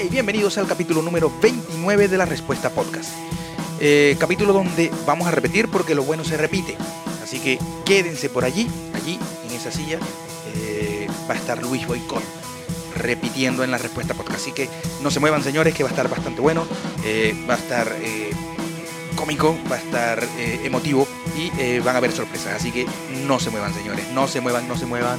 Hey, bienvenidos al capítulo número 29 de la Respuesta Podcast. Eh, capítulo donde vamos a repetir porque lo bueno se repite. Así que quédense por allí, allí, en esa silla. eh, va a estar Luis Boicot repitiendo en la Respuesta Podcast. Así que no se muevan, señores, que va a estar bastante bueno. eh, va a estar cómico, va a estar emotivo y van a haber sorpresas. Así que no se muevan, señores. No se muevan, no se muevan.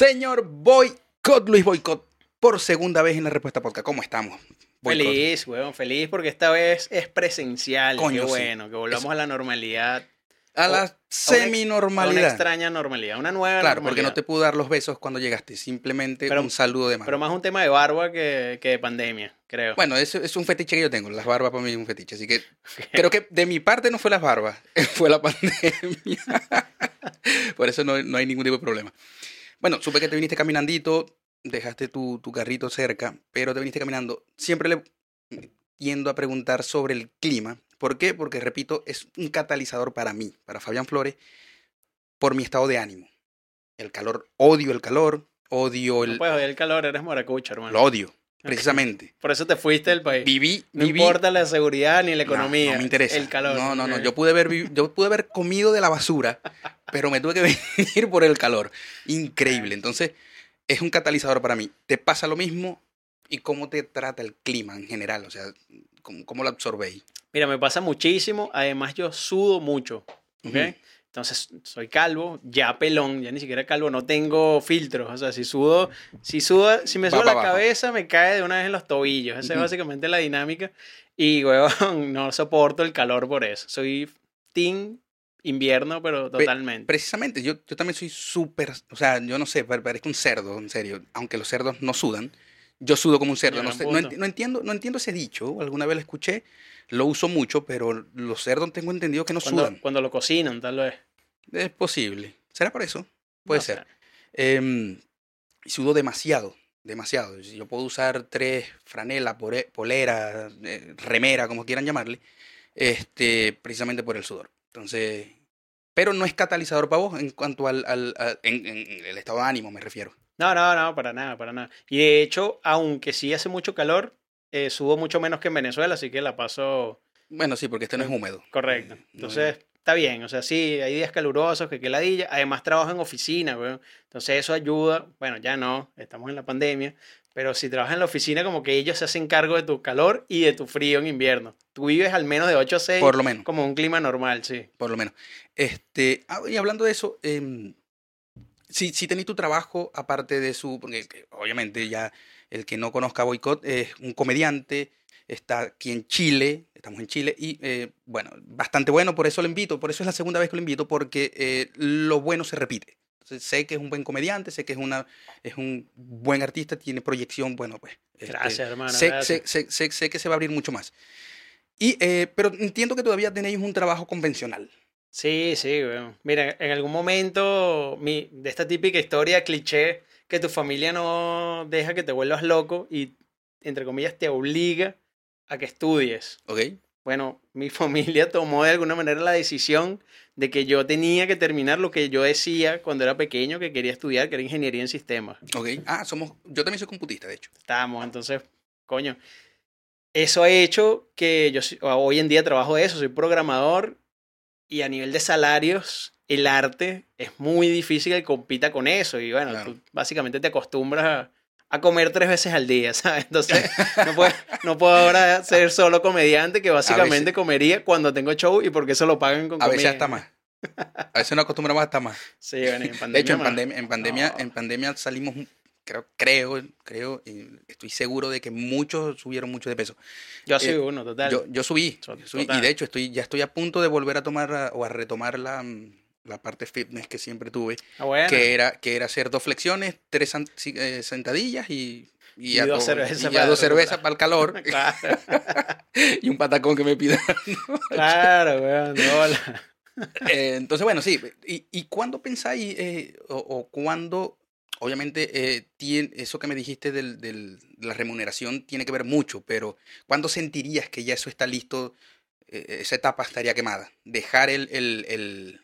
Señor Boycott, Luis Boycott, por segunda vez en la respuesta podcast. ¿Cómo estamos? Boycott? Feliz, weón, feliz porque esta vez es presencial. Coño, Qué sí. bueno, que volvamos Eso. a la normalidad. A la semi-normalidad. una extraña normalidad, una nueva Claro, porque no te pude dar los besos cuando llegaste, simplemente Pero- un saludo de mano. Pero más un tema de barba que, que de pandemia, creo. Bueno, eso es un fetiche que yo tengo, las barbas para mí es un fetiche, así que creo que de mi parte no fue las barbas, fue la pandemia. Por eso no, no hay ningún tipo de problema. Bueno, supe que te viniste caminandito, dejaste tu, tu carrito cerca, pero te viniste caminando. Siempre le yendo a preguntar sobre el clima. ¿Por qué? Porque, repito, es un catalizador para mí, para Fabián Flores, por mi estado de ánimo. El calor, odio el calor, odio no el... puedes odiar el calor, eres moracucho, hermano. Lo odio, precisamente. Por eso te fuiste del país. Viví, no viví importa la seguridad ni la no, economía. No, me interesa. El calor. No, no, no. Yo pude haber, yo pude haber comido de la basura, pero me tuve que venir por el calor. Increíble. Entonces, es un catalizador para mí. ¿Te pasa lo mismo? ¿Y cómo te trata el clima en general? O sea, ¿cómo, cómo lo absorbéis? Mira, me pasa muchísimo. Además, yo sudo mucho. ¿ok? Entonces, soy calvo, ya pelón, ya ni siquiera calvo, no tengo filtros. O sea, si sudo, si sudo, si me subo la abajo. cabeza, me cae de una vez en los tobillos. Esa es básicamente la dinámica. Y, huevón, no soporto el calor por eso. Soy team invierno, pero totalmente. Precisamente, yo, yo también soy súper, o sea, yo no sé, pare- parezco un cerdo, en serio. Aunque los cerdos no sudan, yo sudo como un cerdo. No, no, no entiendo, no entiendo ese dicho, alguna vez lo escuché, lo uso mucho, pero los cerdos tengo entendido que no cuando, sudan. cuando lo cocinan, tal vez. Es posible. ¿Será por eso? Puede No ser. Y sudo demasiado, demasiado. Si Yo puedo usar tres franelas, polera, eh, remera, como quieran llamarle, este, precisamente por el sudor. Entonces, pero no es catalizador para vos en cuanto al, al- a- en, en el estado de ánimo, me refiero. No, no, no, para nada, para nada. Y de hecho, aunque sí hace mucho calor, eh, sudo mucho menos que en Venezuela, así que la paso Bueno, sí, porque este no es húmedo. correcto. No Entonces, está bien. O sea, sí, hay días calurosos, que ladilla. Además, trabajo en oficina, weón. Entonces, eso ayuda. Bueno, ya no, estamos en la pandemia. Pero si trabajas en la oficina, como que ellos se hacen cargo de tu calor y de tu frío en invierno. Tú vives al menos de 8 a 6, por lo menos. como un clima normal, sí. por lo menos. Este, ah, y hablando de eso, em, si, si tenéis tu trabajo, aparte de su, porque que obviamente ya el que no conozca a Boicot es un comediante, está aquí en Chile, estamos en Chile, y eh, bueno, bastante bueno, por eso lo invito, por eso es la segunda vez que lo invito, porque eh, lo bueno se repite. Entonces, sé que es un buen comediante, sé que es, una, es un buen artista, tiene proyección, bueno, pues. este, Gracias, hermano. sé, gracias. sé- sé- sé- que se va a abrir mucho más. Y, eh, pero entiendo que todavía tenéis un trabajo convencional. Sí, sí, weón. Mira, en algún momento mi, de esta típica historia cliché que tu familia no deja que te vuelvas loco y, entre comillas, te obliga a que estudies. ¿Ok? Bueno, mi familia tomó de alguna manera la decisión de que yo tenía que terminar lo que yo decía cuando era pequeño que quería estudiar, que era ingeniería en sistemas. Ok. Ah, somos. Yo también soy computista, de hecho. Estábamos, entonces, coño. Eso ha hecho que yo soy- hoy en día trabajo de eso, soy programador y a nivel de salarios, el arte es muy difícil que compita con eso. Y bueno, Claro. tú básicamente te acostumbras a, a comer tres veces al día, ¿sabes? Entonces, no puedo, no puedo ahora ser solo comediante, que básicamente veces- comería cuando tengo show y porque eso lo pagan con A comida. veces hasta más. A veces nos acostumbramos hasta más. Sí, bueno, en pandemia. De hecho, en más. pandemia, en pandemia, No. en pandemia salimos, creo, creo, creo, estoy seguro de que muchos subieron mucho de peso. Yo soy eh, uno, total. Yo, yo subí, subí, y de hecho estoy, ya estoy a punto de volver a tomar a- o a retomar la, mm, la parte fitness que siempre tuve, Ah, bueno. que era, que era hacer dos flexiones, tres eh, sentadillas y, Y a dos cervezas para recuperar. para el calor Claro, y un patacón que me pidan. claro, weón, no, Eh, entonces, bueno, sí. ¿Y, y cuándo pensáis, eh, o, o cuándo, obviamente, eh, tiene, eso que me dijiste del, del- de la remuneración tiene que ver mucho, pero ¿cuándo sentirías que ya eso está listo? esa etapa estaría quemada. Dejar el, el- el-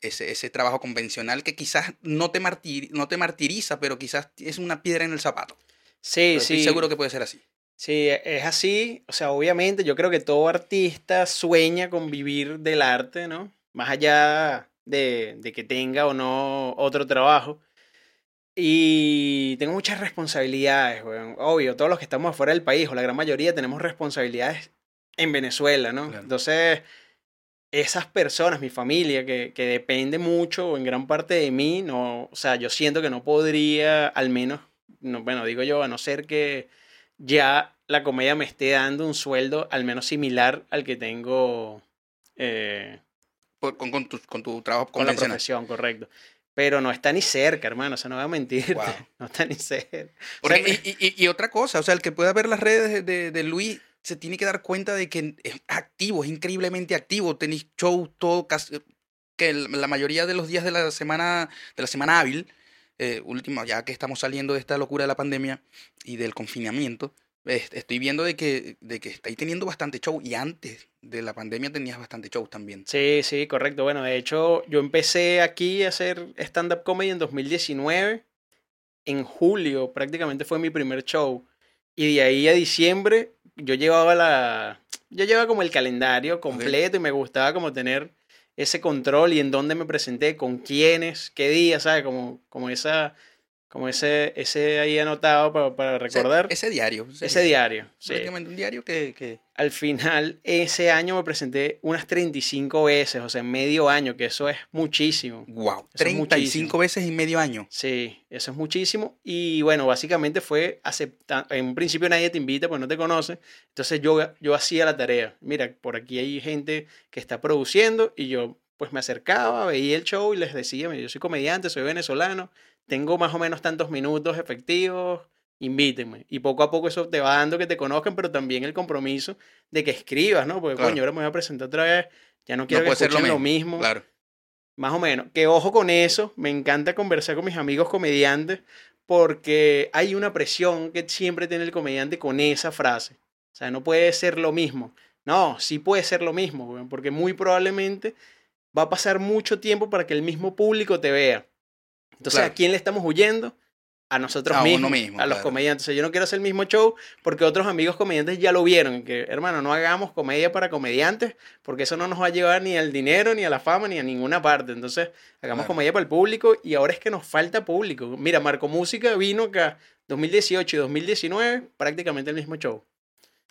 ese, ese trabajo convencional que quizás no te, martir, no te martiriza, pero quizás es una piedra en el zapato. Sí, Pero sí. Estoy seguro que puede ser así. Sí, es así. O sea, obviamente yo creo que todo artista sueña con vivir del arte, ¿no? Más allá de, de que tenga o no otro trabajo. Y tengo muchas responsabilidades, weón. Obvio, todos los que estamos afuera del país, o la gran mayoría, tenemos responsabilidades en Venezuela, ¿no? Claro. Entonces, esas personas, mi familia, que, que depende mucho o en gran parte de mí, no, o sea, yo siento que no podría, al menos, no, bueno, digo yo, a no ser que ya la comedia me esté dando un sueldo al menos similar al que tengo eh, Por- con, con tu, con tu trabajo con la profesión, correcto. Pero no está ni cerca, hermano, o sea, no voy a mentirte, Wow. no está ni cerca. O sea, y, y- y otra cosa, o sea, el que pueda ver las redes de, de- de Luis se tiene que dar cuenta de que es activo, es increíblemente activo. Tenéis show todo, casi- que la mayoría de los días de la semana, de la semana hábil, eh, último, ya que estamos saliendo de esta locura de la pandemia y del confinamiento, es- estoy viendo de que, de que estáis teniendo bastante show y antes de la pandemia tenías bastante show también. Sí, sí, correcto. Bueno, de hecho, yo empecé aquí a hacer stand-up comedy en 2019. En julio prácticamente fue mi primer show. Y de ahí a diciembre yo llevaba la... Yo llevaba como el calendario completo y me gustaba como tener ese control y en dónde me presenté, con quiénes, qué día, ¿sabes? Como, como esa... Como ese, ese ahí anotado para, para recordar. ese diario. ese diario. sí. Prácticamente un diario que... que- Al final, ese año me presenté unas 35 veces, o sea, en medio año, que eso es muchísimo. wow, Eso es 35 muchísimo. veces en medio año. Sí, eso es muchísimo. Y bueno, básicamente fue aceptar. En un principio nadie te invita, pues no te conoce. Entonces yo, yo hacía la tarea. Mira, por aquí hay gente que está produciendo y yo pues me acercaba, veía el show y les decía, "Mira, yo soy comediante, soy venezolano, tengo más o menos tantos minutos efectivos, invítenme. Y poco a poco eso te va dando que te conozcan, pero también el compromiso de que escribas, ¿no? Porque Claro. coño, ahora me voy a presentar otra vez, ya no quiero que puede ser lo escuchen lo mismo, mismo. Claro. Más o menos. Que ojo con eso, me encanta conversar con mis amigos comediantes porque hay una presión que siempre tiene el comediante con esa frase. O sea, no puede ser lo mismo. No, sí puede ser lo mismo, porque muy probablemente va a pasar mucho tiempo para que el mismo público te vea. Entonces, Claro. ¿a quién le estamos huyendo? A nosotros A uno mismos, mismo, a los claro. comediantes. O sea, yo no quiero hacer el mismo show porque otros amigos comediantes ya lo vieron. Que, hermano, no hagamos comedia para comediantes porque eso no nos va a llevar ni al dinero, ni a la fama, ni a ninguna parte. Entonces, hagamos Claro. comedia para el público y ahora es que nos falta público. Mira, Marco Música vino acá 2018 y 2019, prácticamente el mismo show.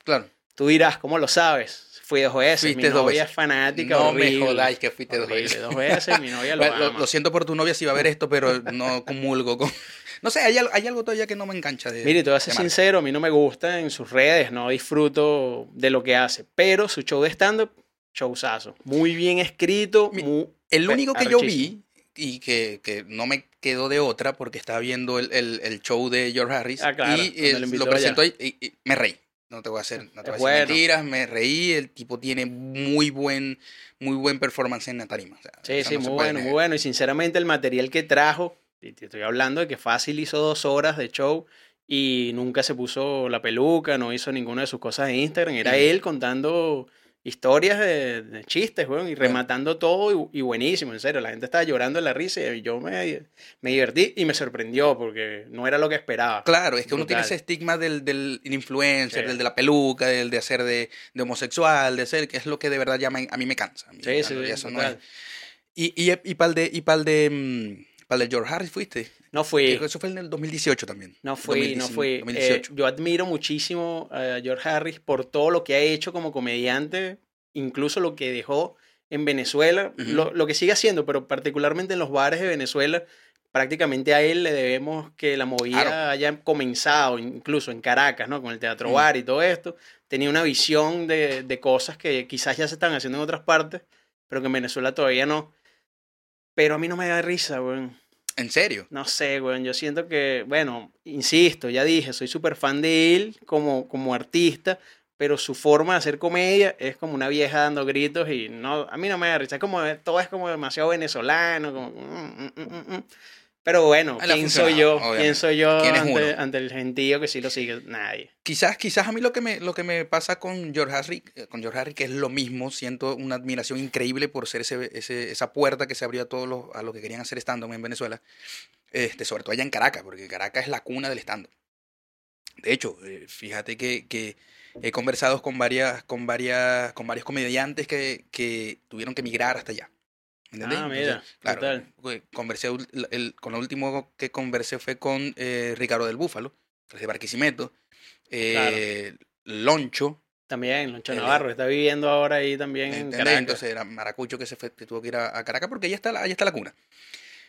Claro. Tú dirás, ¿cómo lo sabes? Fui dos veces. Fuiste mi dos novia veces. es fanática. No horrible. me jodáis que fuiste dos Horrible, veces. dos veces, mi novia lo Bueno, lo, ama. lo siento por tu novia si va a ver esto, pero no comulgo con... No sé, hay, al- hay algo todavía que no me engancha de... Mire, te voy a ser sincero, a mí no me gusta en sus redes, no disfruto de lo que hace, pero su show de stand-up, showzazo. Muy bien escrito, Mi- muy... El único que yo vi y que, que no me quedó de otra porque estaba viendo el, el- el show de George Harris Ah, claro, y lo presentó y- y me reí. No te voy a hacer, no te voy a decir bueno. mentiras, me reí. El tipo tiene muy buen, muy buen performance en la tarima. o sea, Sí, sí, no muy bueno, muy bueno. Y sinceramente el material que trajo, y te estoy hablando de que fácil hizo dos horas de show y nunca se puso la peluca, no hizo ninguna de sus cosas de Instagram. Era él contando historias de, de chistes, weón, y rematando todo y, y buenísimo, en serio. La gente estaba llorando de la risa y yo me, me divertí y me sorprendió porque no era lo que esperaba. Claro, es que uno tiene ese estigma del, del influencer, Sí. del de la peluca, del de hacer de, de homosexual, de ser, que es lo que de verdad ya me- a mí me cansa. A mí, Sí, sí, eso no es. Y, y, y para el de, y pa'l de, pa'l de George Harris fuiste. No fui. Creo que Eso fue en el 2018 también. No fui, no 2019, fui. Eh, 2018. yo admiro muchísimo a George Harris por todo lo que ha hecho como comediante, incluso lo que dejó en Venezuela, lo, lo que sigue haciendo, pero particularmente en los bares de Venezuela, prácticamente a él le debemos que la movida Claro. haya comenzado, incluso en Caracas, ¿no? Con el teatro bar y todo esto. Tenía una visión de, de cosas que quizás ya se están haciendo en otras partes, pero que en Venezuela todavía no. Pero a mí no me da risa, weón. ¿En serio? No sé, weón, yo siento que, bueno, insisto, ya dije, soy súper fan de él como, como artista, pero su forma de hacer comedia es como una vieja dando gritos y no, a mí no me da risa, es como, todo es como demasiado venezolano, como, mm, mm, mm. Pero bueno, ¿quién soy yo? obviamente. ¿Quién soy yo ¿Quién es ante, el gentío que sí lo sigue? Nadie. Quizás, quizás a mí lo que me, lo que me pasa con George Harry, eh, con George Harry, que es lo mismo, siento una admiración increíble por ser ese, ese- esa puerta que se abrió a todos los, a los que querían hacer stand-up en Venezuela, este, sobre todo allá en Caracas, porque Caracas es la cuna del stand-up. De hecho, eh, fíjate que, que he conversado con varias, con varias, con varios comediantes que, que tuvieron que emigrar hasta allá. ¿Entendés? Ah, mira, claro, eh, conversé, el, con lo último que conversé fue con eh, Ricardo del Búfalo, que es de Barquisimeto, eh, Loncho, También, Loncho Navarro está viviendo ahora ahí también en. Caracas. Entonces era Maracucho que se fue, que tuvo que ir a, a Caracas porque allá está, la, allá está la cuna.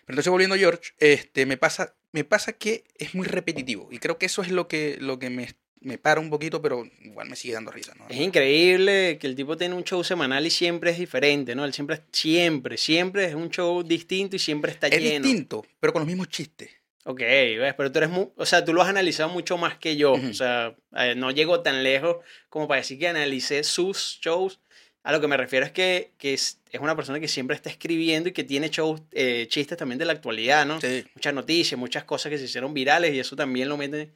Pero entonces volviendo a George, este, me pasa, me pasa que es muy repetitivo y creo que eso es lo que, lo que me, me para un poquito, pero igual me sigue dando risa, ¿no? Es increíble que el tipo tiene un show semanal y siempre es diferente, ¿no? Él siempre, siempre, siempre es un show distinto y siempre está Es lleno. distinto, pero con los mismos chistes. Ok, ves, pero tú eres o sea, tú lo has analizado mucho más que yo. O sea, eh, no llego tan lejos como para decir que analicé sus shows. A lo que me refiero es que, que es, es una persona que siempre está escribiendo y que tiene shows, eh, chistes también de la actualidad, ¿no? Sí. Muchas noticias, muchas cosas que se hicieron virales y eso también lo mete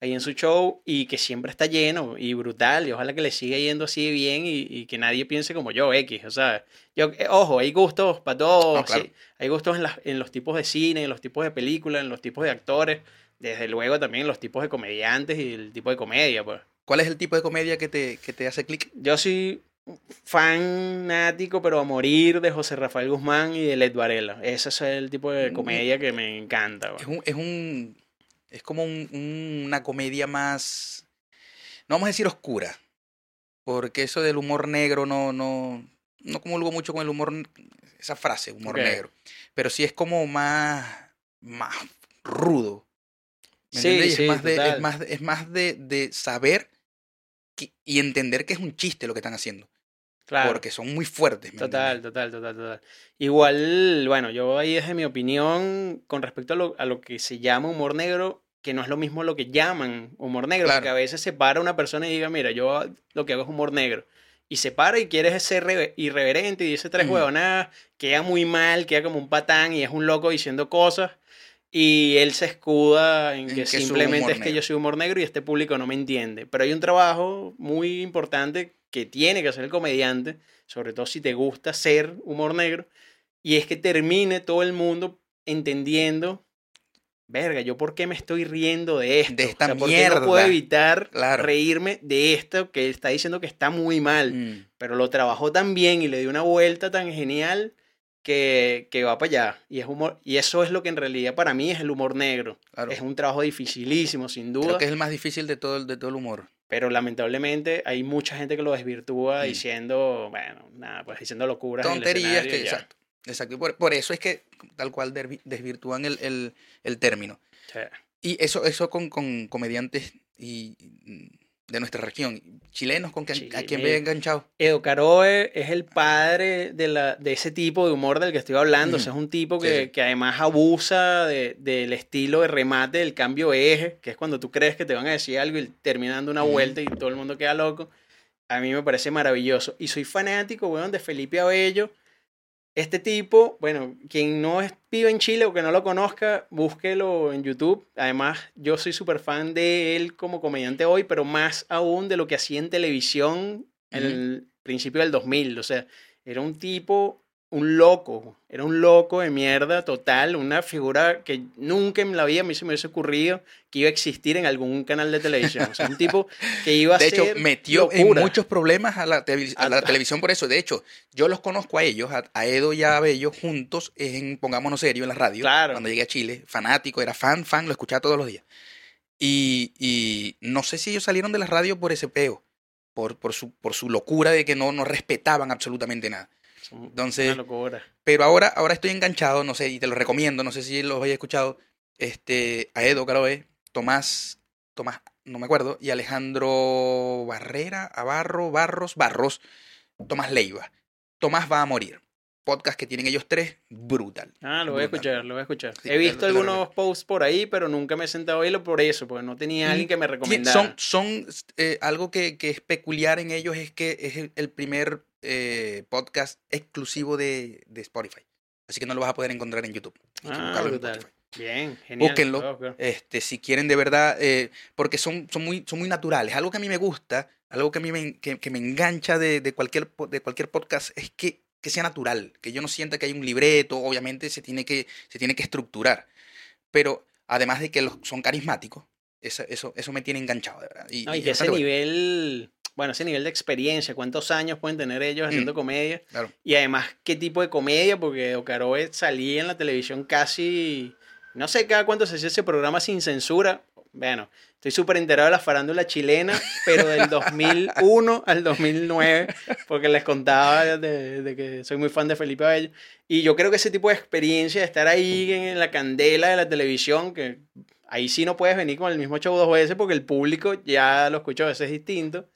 ahí en su show y que siempre está lleno y brutal y ojalá que le siga yendo así bien y, y que nadie piense como yo, X. O sea, yo, eh, ojo, hay gustos para todos. No, claro. sí, hay gustos en, las- en los tipos de cine, en los tipos de películas, en los tipos de actores. Desde luego también en los tipos de comediantes y el tipo de comedia, pues. ¿Cuál es el tipo de comedia que te, que te hace clic? Yo soy fanático, pero a morir de José Rafael Guzmán y de Led Varela. Ese es el tipo de Mm. comedia que me encanta. pues. Es un, es un, es como un- un- una comedia más, no vamos a decir oscura, porque eso del humor negro no, no, no comulgo mucho con el humor, esa frase, humor negro, pero sí es como más, más rudo. ¿me Sí, entiendes? Sí, es más, de, es más, es más de, de saber que- y entender que es un chiste lo que están haciendo, Claro. porque son muy fuertes. ¿me Total, total, total, total. Igual, bueno, yo ahí desde mi opinión con respecto a lo, a lo que se llama humor negro, que no es lo mismo lo que llaman humor negro, Claro. porque a veces se para una persona y diga, mira, yo lo que hago es humor negro. Y se para y quiere ser reve- irreverente y dice tres huevonadas, queda muy mal, queda como un patán y es un loco diciendo cosas. Y él se escuda en En que que simplemente es que negro. yo soy humor negro y este público no me entiende. Pero hay un trabajo muy importante que tiene que hacer el comediante, sobre todo si te gusta ser humor negro, y es que termine todo el mundo entendiendo, verga, yo por qué me estoy riendo de esto. De esta ¿por qué no puedo mierda. evitar Claro. reírme de esto que él está diciendo que está muy mal? Mm. pero lo trabajó tan bien y le dio una vuelta tan genial que, que va para allá. Y, es humor, y eso es lo que en realidad para mí es el humor negro. Claro. Es un trabajo dificilísimo, sin duda, Creo que es el más difícil de todo, el- de todo el humor. Pero lamentablemente hay mucha gente que lo desvirtúa Mm. diciendo, bueno, nada, pues diciendo locuras. tonterías que exacto exacto por, por eso es que tal cual desvirtúan el, el, el término Sí. y eso eso con, con comediantes y, de nuestra región chilenos con que, a Chile, quien mira. ve enganchado Edo Caroe es el padre de, la, de ese tipo de humor del que estoy hablando. O sea, es un tipo que, sí. que además abusa de- del estilo de remate del cambio de eje, que es cuando tú crees que te van a decir algo y terminan dando una vuelta y todo el mundo queda loco. A mí me parece maravilloso. Y soy fanático, weón, de Felipe Abello. Este tipo, bueno, quien no es, vive en Chile o que no lo conozca, búsquelo en YouTube. Además, yo soy súper fan de él como comediante hoy, pero más aún de lo que hacía en televisión en el principio del 2000. O sea, era un tipo, un loco, era un loco de mierda total, una figura que nunca en la vida a mí se me hubiese ocurrido que iba a existir en algún canal de televisión. O sea, un tipo que iba a de hecho ser metió en muchos problemas a la, a televisión por eso de hecho yo los conozco a ellos a, a Edo y a Bello juntos en pongámonos serio en la radio Claro. cuando llegué a Chile fanático era fan fan lo escuchaba todos los días y, y no sé si ellos salieron de la radio por ese peo por, por, su, por su locura de que no, no respetaban absolutamente nada Entonces, Una locura. pero ahora, ahora estoy enganchado, no sé, y te lo recomiendo, no sé si los hayas escuchado, este, a Edo Caroe, Tomás, Tomás, no me acuerdo, y Alejandro Barrera, Abarro, Barros, Barros, Tomás Leiva. Tomás va a morir. Podcast que tienen ellos tres, brutal. Ah, lo voy a escuchar, lo voy a escuchar. Sí, He visto algunos posts por ahí, pero nunca me he sentado a oírlo por eso, porque no tenía alguien que me recomendara. Son, son eh, algo que, que es peculiar en ellos es que es el primer eh, podcast exclusivo de, de Spotify. Así que no lo vas a poder encontrar en YouTube. Ah, en. Spotify. Bien, genial. Búsquenlo. Este, si quieren de verdad, eh, porque son, son, muy, son muy naturales. Algo que a mí me gusta, algo que a mí me, que, que me engancha de, de cualquier, de cualquier podcast es que, que sea natural, que yo no sienta que hay un libreto, obviamente se tiene que, se tiene que estructurar, pero además de que los, son carismáticos, eso, eso, eso me tiene enganchado, de verdad. Y, No, y y ese nivel, bueno, ese nivel de experiencia, cuántos años pueden tener ellos haciendo Mm. comedia. Claro. Y además, qué tipo de comedia, porque Ocaroe salía en la televisión casi, no sé cada cuánto se hacía ese programa sin censura. Bueno, estoy súper enterado de la farándula chilena, pero del 2001 al 2009, porque les contaba de, de que soy muy fan de Felipe Abello. Y yo creo que ese tipo de experiencia de estar ahí en la candela de la televisión, que ahí sí no puedes venir con el mismo show dos veces porque el público ya lo escucha a veces distinto.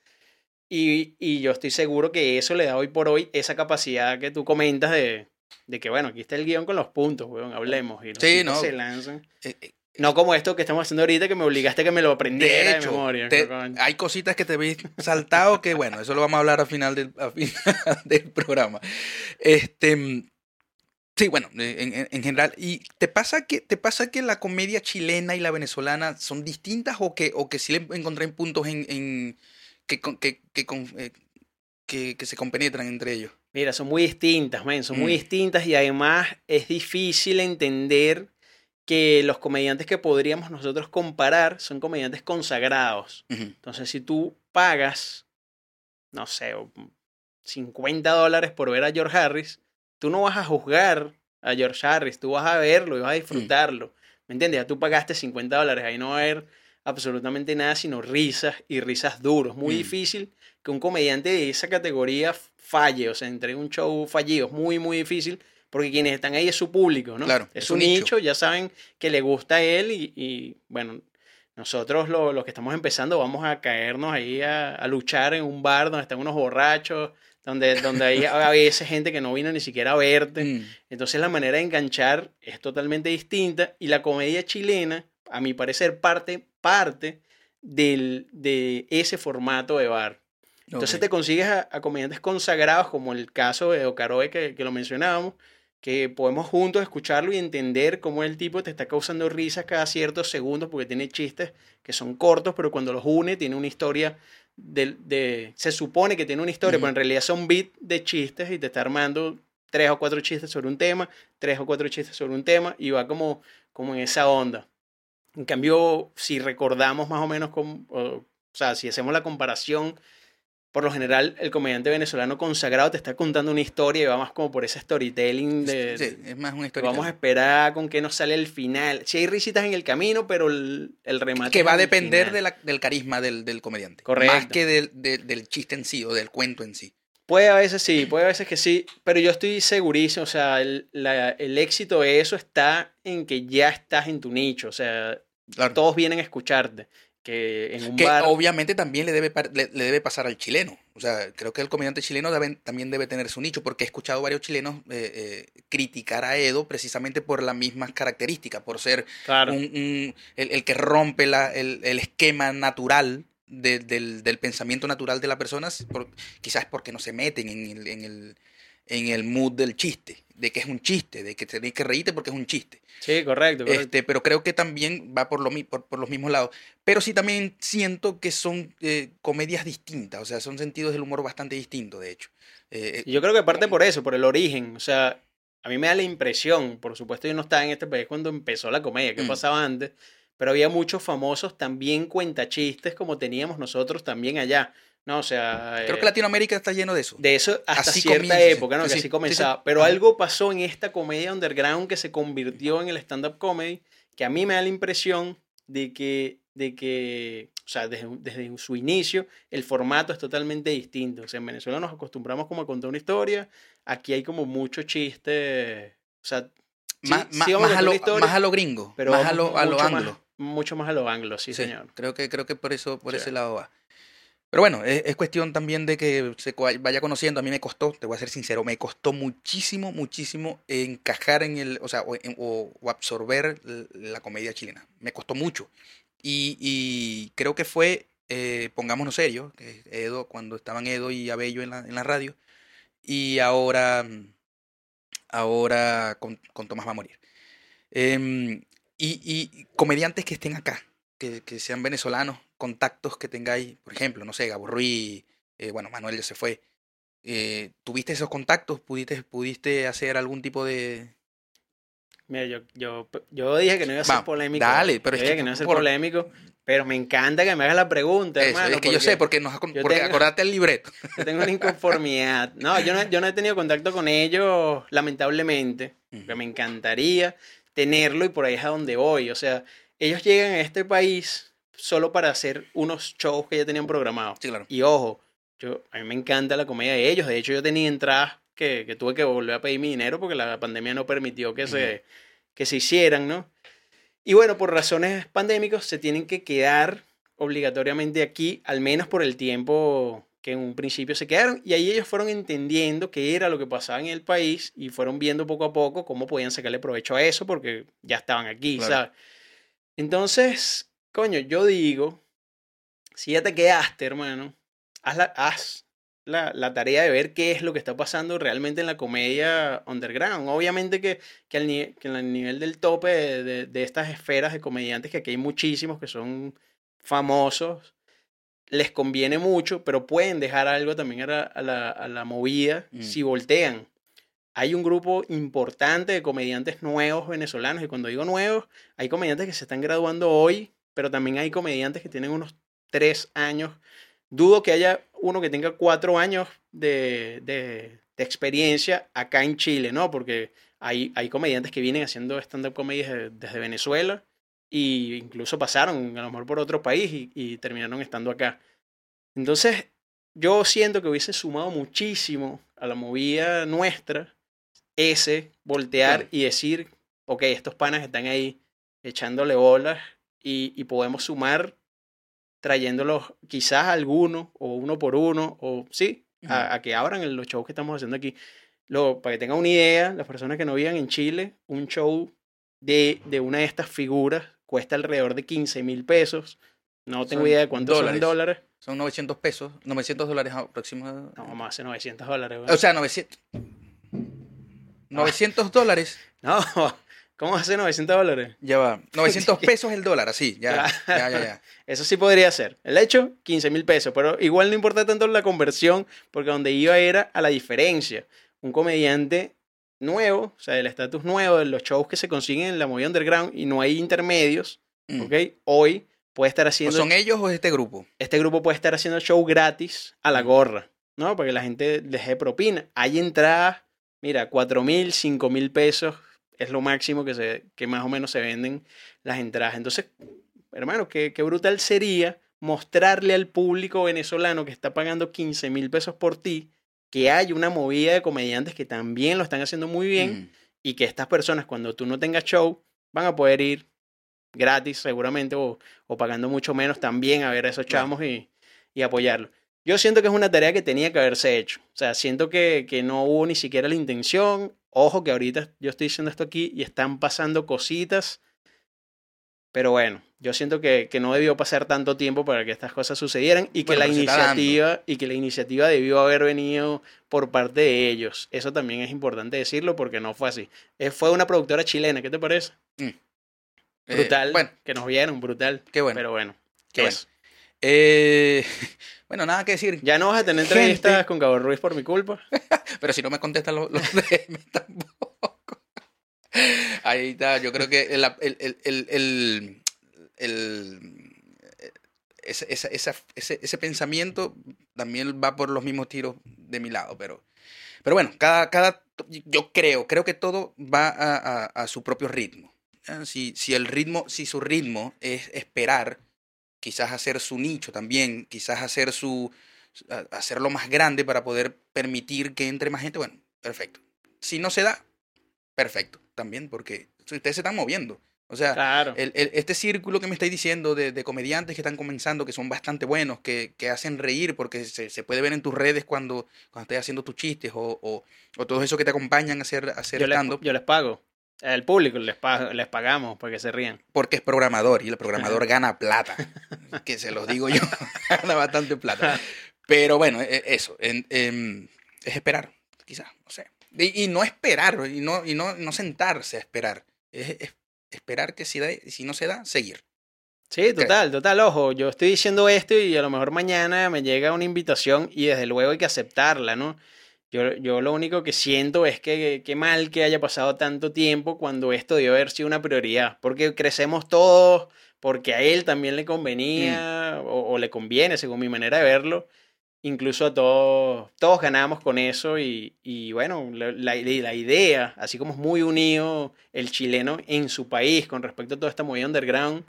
Y, y yo estoy seguro que eso le da hoy por hoy esa capacidad que tú comentas de, de que, bueno, aquí está el guion con los puntos, weón, hablemos. Y los Sí, no. se lanzan. Eh, eh, No como esto que estamos haciendo ahorita, que me obligaste a que me lo aprendiera de, hecho, memoria. te- hay cositas que te habéis saltado que, bueno, eso lo vamos a hablar al final del, al final del programa. Este, sí, bueno, en, en- en general. ¿Y te pasa, que, te pasa que la comedia chilena y la venezolana son distintas o que, o que sí le encontré puntos en, en- que, con- que, que, con- eh, que, se compenetran entre ellos? Mira, son muy distintas, men, son muy Mm. distintas y además es difícil entender que los comediantes que podríamos nosotros comparar son comediantes consagrados. Entonces, si tú pagas, no sé, o 50 dólares por ver a George Harris, tú no vas a juzgar a George Harris, tú vas a verlo y vas a disfrutarlo. ¿Me entiendes? Ya tú pagaste 50 dólares, ahí no va a haber absolutamente nada sino risas y risas duros. Muy Mm. difícil que un comediante de esa categoría falle, o sea, entregue un show fallido. Es muy, muy difícil porque quienes están ahí es su público, ¿no? Claro, es es su un nicho. nicho. ya saben que le gusta a él y, y, bueno, nosotros lo- los que estamos empezando vamos a caernos ahí a, a luchar en un bar donde están unos borrachos, donde, donde hay a veces gente que no vino ni siquiera a verte. Mm, Entonces la manera de enganchar es totalmente distinta y la comedia chilena, a mi parecer, parte, parte del, de ese formato de bar. Entonces ok. te consigues a, a comediantes consagrados, como el caso de Ocaroe que, que lo mencionábamos, que podemos juntos escucharlo y entender cómo el tipo te está causando risas cada ciertos segundos porque tiene chistes que son cortos, pero cuando los une tiene una historia de, de- se supone que tiene una historia, Ujú. pero en realidad son beats de chistes y te está armando tres o cuatro chistes sobre un tema, tres o cuatro chistes sobre un tema y va como, como en esa onda. En cambio, si recordamos más o menos, como, o, sea, si hacemos la comparación, por lo general el comediante venezolano consagrado te está contando una historia y va más como por ese storytelling de... Sí, es más de- historia. Vamos a esperar con qué nos sale el final. Si hay risitas en el camino, pero el, el remate. que va a depender final. de la- del carisma del, del comediante. Correcto. Más que del, de- del chiste en sí o del cuento en sí. Puede a veces sí, puede a veces que sí, pero yo estoy segurísimo, o sea, el, la- el éxito de eso está en que ya estás en tu nicho, o sea, Claro. todos vienen a escucharte, que en un Que bar... obviamente también le debe, le, le debe pasar al chileno. O sea, creo que el comediante chileno debe- también debe tener su nicho, porque he escuchado varios chilenos eh, eh, criticar a Edo precisamente por las mismas características, por ser Claro, un- un- el, el que rompe la- el, el esquema natural de- del, del pensamiento natural de la persona, por- quizás porque no se meten en el, en, el, en el mood del chiste, de que es un chiste, de que tenés que reírte porque es un chiste. sí, correcto, correcto. Este, pero creo que también va por, lo, por, por los mismos lados. Pero sí también siento que son eh, comedias distintas, o sea, son sentidos del humor bastante distintos, de hecho. Eh, Y yo creo que parte por eso, por el origen, o sea, a mí me da la impresión, por supuesto yo no estaba en este país cuando empezó la comedia, que Mm. pasaba antes, pero había muchos famosos también cuentachistes como teníamos nosotros también allá, ¿no? O sea... creo eh, que Latinoamérica está lleno de eso. De eso hasta Así cierta comienza, época, ¿no? sí, que sí, así sí, sí. comenzaba. Pero algo pasó en esta comedia underground que se convirtió en el stand-up comedy, que a mí me da la impresión de que, de que o sea, desde, desde su inicio, el formato es totalmente distinto. O sea, en Venezuela nos acostumbramos como a contar una historia, aquí hay como mucho chiste, o sea... sí- más, sí más- más a lo, historia, más a lo gringo, pero más a lo, a lo anglo. Mucho más a lo anglo, sí, Sí, señor. Creo que, creo que por eso, por Sí. ese lado va. Pero bueno, es, es cuestión también de que se vaya conociendo. A mí me costó, te voy a ser sincero, me costó muchísimo, muchísimo encajar en el, o sea, o, en- o- o absorber la comedia chilena. Me costó mucho. Y, y creo que fue, eh, pongámonos serios, Edo, cuando estaban Edo y Abello en la, en la radio, y ahora, ahora con, con Tomás va a morir. Em, Y, y comediantes que estén acá, que, que sean venezolanos, contactos que tengáis, por ejemplo, no sé, Gabo Ruiz, eh, bueno, Manuel ya se fue. Eh, ¿Tuviste esos contactos? ¿Pudiste, ¿Pudiste hacer algún tipo de, Mira, yo, yo, yo dije que no iba a ser Vamos, polémico. dale, pero yo es dije que que no iba a ser por- polémico, pero me encanta que me hagas la pregunta, Eso, hermano. es que yo sé, porque, nos, porque tengo- acordate el libreto. yo tengo una inconformidad. No, yo no, yo no he tenido contacto con ellos, lamentablemente, que me encantaría tenerlo y por ahí es a donde voy. O sea, ellos llegan a este país solo para hacer unos shows que ya tenían programados. Sí, claro. Y ojo, yo, a mí me encanta la comedia de ellos. De hecho, yo tenía entradas que, que tuve que volver a pedir mi dinero porque la pandemia no permitió que, se, que se hicieran, ¿no? Y bueno, por razones pandémicas se tienen que quedar obligatoriamente aquí, al menos por el tiempo que en un principio se quedaron. Y ahí ellos fueron entendiendo qué era lo que pasaba en el país y fueron viendo poco a poco cómo podían sacarle provecho a eso porque ya estaban aquí, Claro. ¿sabes? Entonces, coño, yo digo, si ya te quedaste, hermano, haz la, haz la, la tarea de ver qué es lo que está pasando realmente en la comedia underground. Obviamente que, que, al, ni- que el nivel del tope de, de- de estas esferas de comediantes, que aquí hay muchísimos que son famosos, les conviene mucho, pero pueden dejar algo también a la, a la, a la movida Mm. si voltean. Hay un grupo importante de comediantes nuevos venezolanos, y cuando digo nuevos, hay comediantes que se están graduando hoy, pero también hay comediantes que tienen unos tres años. Dudo que haya uno que tenga cuatro años de, de- de experiencia acá en Chile, ¿no? Porque hay, hay comediantes que vienen haciendo stand-up comedy desde, desde Venezuela e incluso pasaron a lo mejor por otro país y, y terminaron estando acá. Entonces, yo siento que hubiese sumado muchísimo a la movida nuestra ese voltear y decir, ok, estos panas están ahí echándole bolas y, y podemos sumar trayéndolos quizás alguno o uno por uno o sí, a, a que abran el- los shows que estamos haciendo aquí. Lo, para que tengan una idea, las personas que no vivan en Chile, un show de, de una de estas figuras cuesta alrededor de 15 mil pesos. No tengo Son idea de cuántos dólares. son dólares. Son 900 pesos, 900 dólares aproximadamente. No, más de 900 dólares. güey. O sea, 900. 900 dólares. no, ¿cómo hace 900 dólares? Ya va. 900 pesos el dólar, así. Ya, ya, ya. ya. Eso sí podría ser. El hecho, 15 mil pesos. Pero igual no importa tanto la conversión, porque donde iba era a la diferencia. Un comediante nuevo, o sea, del estatus nuevo, de los shows que se consiguen en la movida underground y no hay intermedios, Mm. ¿ok? Hoy puede estar ¿O haciendo, son ellos o es este grupo? este grupo puede estar haciendo show gratis a la gorra, ¿no? Para que la gente dé propina. Hay entradas, mira, 4 mil, 5 mil pesos es lo máximo que, se, que más o menos se venden las entradas. Entonces, hermano, qué, qué brutal sería mostrarle al público venezolano que está pagando 15 mil pesos por ti que hay una movida de comediantes que también lo están haciendo muy bien Mm. y que estas personas cuando tú no tengas show van a poder ir gratis seguramente o, o pagando mucho menos también a ver a esos chamos y, y apoyarlos. Yo siento que es una tarea que tenía que haberse hecho. O sea, siento que, que no hubo ni siquiera la intención. Ojo que ahorita yo estoy diciendo esto aquí y están pasando cositas. Pero bueno, yo siento que, que no debió pasar tanto tiempo para que estas cosas sucedieran y que Bueno, la iniciativa y que la iniciativa debió haber venido por parte de ellos. Eso también es importante decirlo porque no fue así. Eh, fue una productora chilena, ¿qué te parece? Eh, Brutal. bueno, que nos vieron, brutal. qué bueno. Pero bueno, qué bueno. Eh, bueno, nada que decir. Ya no vas a tener Gente. entrevistas con Cabo Ruiz por mi culpa. Pero si no me contestan los, los DM tampoco. Ahí está, yo creo que el, el, el, el, el- ese, pensamiento también va por los mismos tiros de mi lado, pero, pero bueno, cada, cada, yo creo, creo que todo va a, a- a su propio ritmo. ¿ya? Si, si el ritmo, si su ritmo es esperar, quizás hacer su nicho también, quizás hacer su, hacerlo más grande para poder permitir que entre más gente, bueno, perfecto. Si no se da, perfecto también, porque ustedes se están moviendo. O sea, Claro. el- el- este círculo que me estáis diciendo de, de comediantes que están comenzando, que son bastante buenos, que, que hacen reír, porque se, se puede ver en tus redes cuando, cuando estás haciendo tus chistes o, o, o todos esos que te acompañan a hacer, a hacer yo, les, stand-up, yo les pago. El público les, paga- les pagamos para que se rían. porque es programador y el programador gana plata. que se los digo yo, gana bastante plata. Pero bueno, e- eso, en- em, es esperar, quizás, no sé. Y, y no esperar, y no, y no, no sentarse a esperar. Es, es esperar que si, da, si no se da, seguir. Sí, total, total, ojo, yo estoy diciendo esto y a lo mejor mañana me llega una invitación y desde luego hay que aceptarla, ¿no? Yo, yo lo único que siento es que qué mal que haya pasado tanto tiempo cuando esto debió haber sido una prioridad, porque crecemos todos, porque a él también le convenía o, o le conviene, según mi manera de verlo, incluso a todos, todos ganamos con eso y, y bueno, la, la, la, idea, así como es muy unido el chileno en su país con respecto a toda esta movida underground,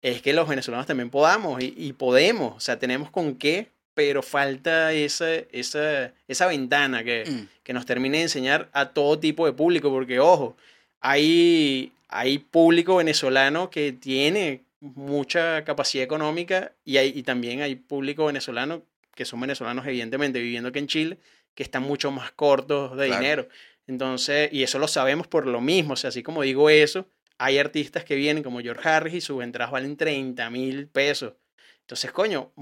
es que los venezolanos también podamos y, y podemos, o sea, tenemos con qué, pero falta esa, esa, esa ventana que, mm. que nos termine de enseñar a todo tipo de público, porque ojo, hay, hay público venezolano que tiene mucha capacidad económica y, hay, y también hay público venezolano que son venezolanos evidentemente viviendo aquí en Chile, que están mucho más cortos de claro. dinero. Entonces, y eso lo sabemos por lo mismo, o sea, así como digo eso, hay artistas que vienen como George Harris y sus entradas valen 30 mil pesos. Entonces, coño,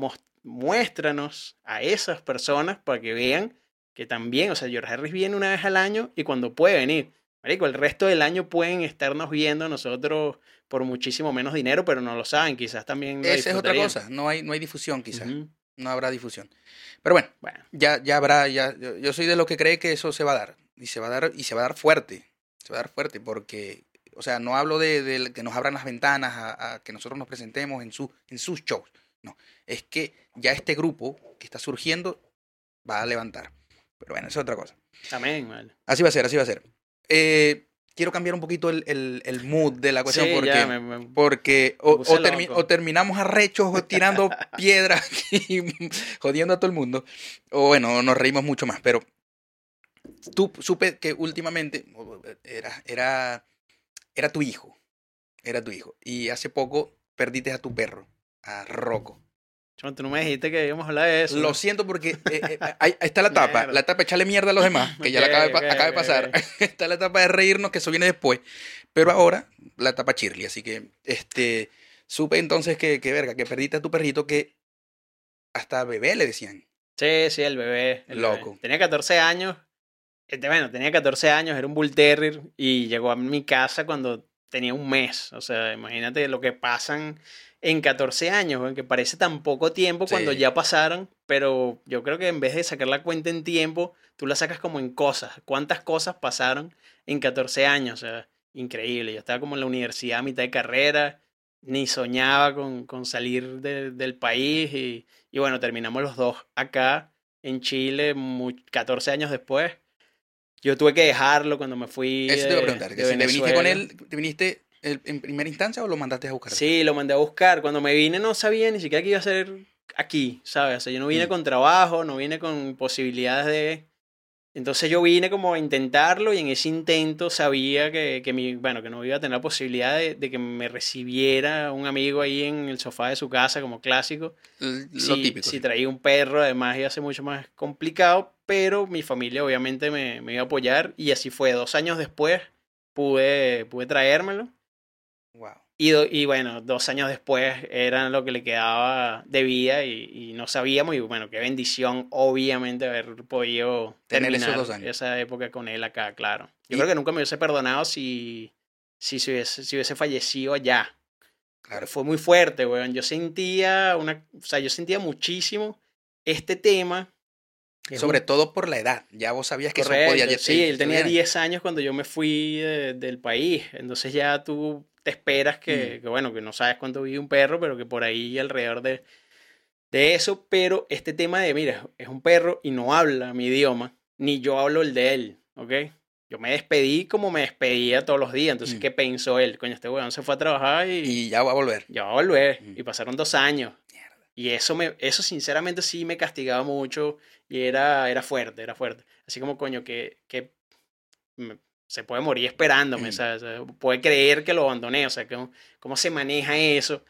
muéstranos a esas personas para que vean que también, o sea, George Harris viene una vez al año y cuando puede venir. Marico, el resto del año pueden estarnos viendo nosotros por muchísimo menos dinero, pero no lo saben, quizás también. Esa es otra cosa, no hay, no hay difusión quizás. Uh -huh no habrá difusión. Pero bueno, bueno. Ya, ya habrá, ya, yo, yo, soy de los que cree que eso se va a dar. Y se va a dar, y se va a dar fuerte. Se va a dar fuerte porque, o sea, no hablo de, de que nos abran las ventanas a, a, que nosotros nos presentemos en, su, en sus shows. No, es que ya este grupo que está surgiendo va a levantar. Pero bueno, eso es otra cosa. Amén. Así va a ser, así va a ser. Eh, quiero cambiar un poquito el, el, el, mood de la cuestión Sí, porque, ya, me- me- porque o, puse o termi- loco. o terminamos arrechos o tirando piedras y jodiendo a todo el mundo, o bueno, nos reímos mucho más, pero tú supe que últimamente era, era, era tu hijo, era tu hijo, y hace poco perdiste a tu perro, a Rocco. Chamo, tú no me dijiste que íbamos a hablar de eso. Lo siento porque eh, eh, ahí, ahí está la tapa, la tapa echarle mierda a los demás, que ya la acaba, de, pasar. está la etapa de reírnos, que eso viene después. Pero ahora, la etapa Shirley. Así que, este, supe entonces que, que verga, que perdiste a tu perrito que hasta bebé le decían. Sí, sí, el bebé. el Loco. bebé. Tenía 14 años. Este, bueno, tenía 14 años, era un Bull Terrier y llegó a mi casa cuando tenía un mes. O sea, imagínate lo que pasan en 14 años, que parece tan poco tiempo cuando Sí. ya pasaron, pero yo creo que en vez de sacar la cuenta en tiempo, tú la sacas como en cosas. ¿Cuántas cosas pasaron en 14 años? O sea, increíble. Yo estaba como en la universidad a mitad de carrera, ni soñaba con, con salir de- del país y, y bueno, terminamos los dos acá en Chile mu- 14 años después. Yo tuve que dejarlo cuando me fui. Eso te iba a preguntar, que de si te viniste con él, ¿te viniste el- en primera instancia o lo mandaste a buscar? Sí, lo mandé a buscar. Cuando me vine no sabía ni siquiera que iba a ser aquí, ¿sabes? O sea, yo no vine Mm. con trabajo, no vine con posibilidades de... Entonces yo vine como a intentarlo y en ese intento sabía que, que, mi, bueno, que no iba a tener la posibilidad de, de que me recibiera un amigo ahí en el sofá de su casa como clásico. L- Lo si, típico. si traía un perro, además iba a ser mucho más complicado, pero mi familia obviamente me, me iba a apoyar y así fue. Dos años después pude, pude traérmelo. Wow. Y, do- y bueno, dos años después era lo que le quedaba de vida y, y no sabíamos. Y bueno, qué bendición, obviamente, haber podido Tener esos dos años. esa época con él acá, claro. Yo Y- creo que nunca me hubiese perdonado si, si, hubiese, si hubiese fallecido allá. Claro. Fue muy fuerte, weón. Yo sentía una, o sea, yo sentía muchísimo este tema. Sobre un- todo por la edad. Ya vos sabías que Correcto, eso podía Sí, él tenía suceder. 10 años cuando yo me fui de- del país. Entonces ya tú te esperas que, Mm. que, bueno, que no sabes cuánto vive un perro, pero que por ahí alrededor de, de eso. Pero este tema de, mira, es un perro y no habla mi idioma, ni yo hablo el de él, ¿ok? Yo me despedí como me despedía todos los días. Entonces, Mm. ¿qué pensó él? Coño, este weón se fue a trabajar y, Y ya va a volver. ya va a volver. Mm. Y pasaron dos años. Y eso, me, eso sinceramente sí me castigaba mucho y era, era fuerte, era fuerte. Así como, coño, que, que me- se puede morir esperándome. ¿sabes? O sea, puede creer que lo abandoné, o sea, que, ¿cómo se maneja eso?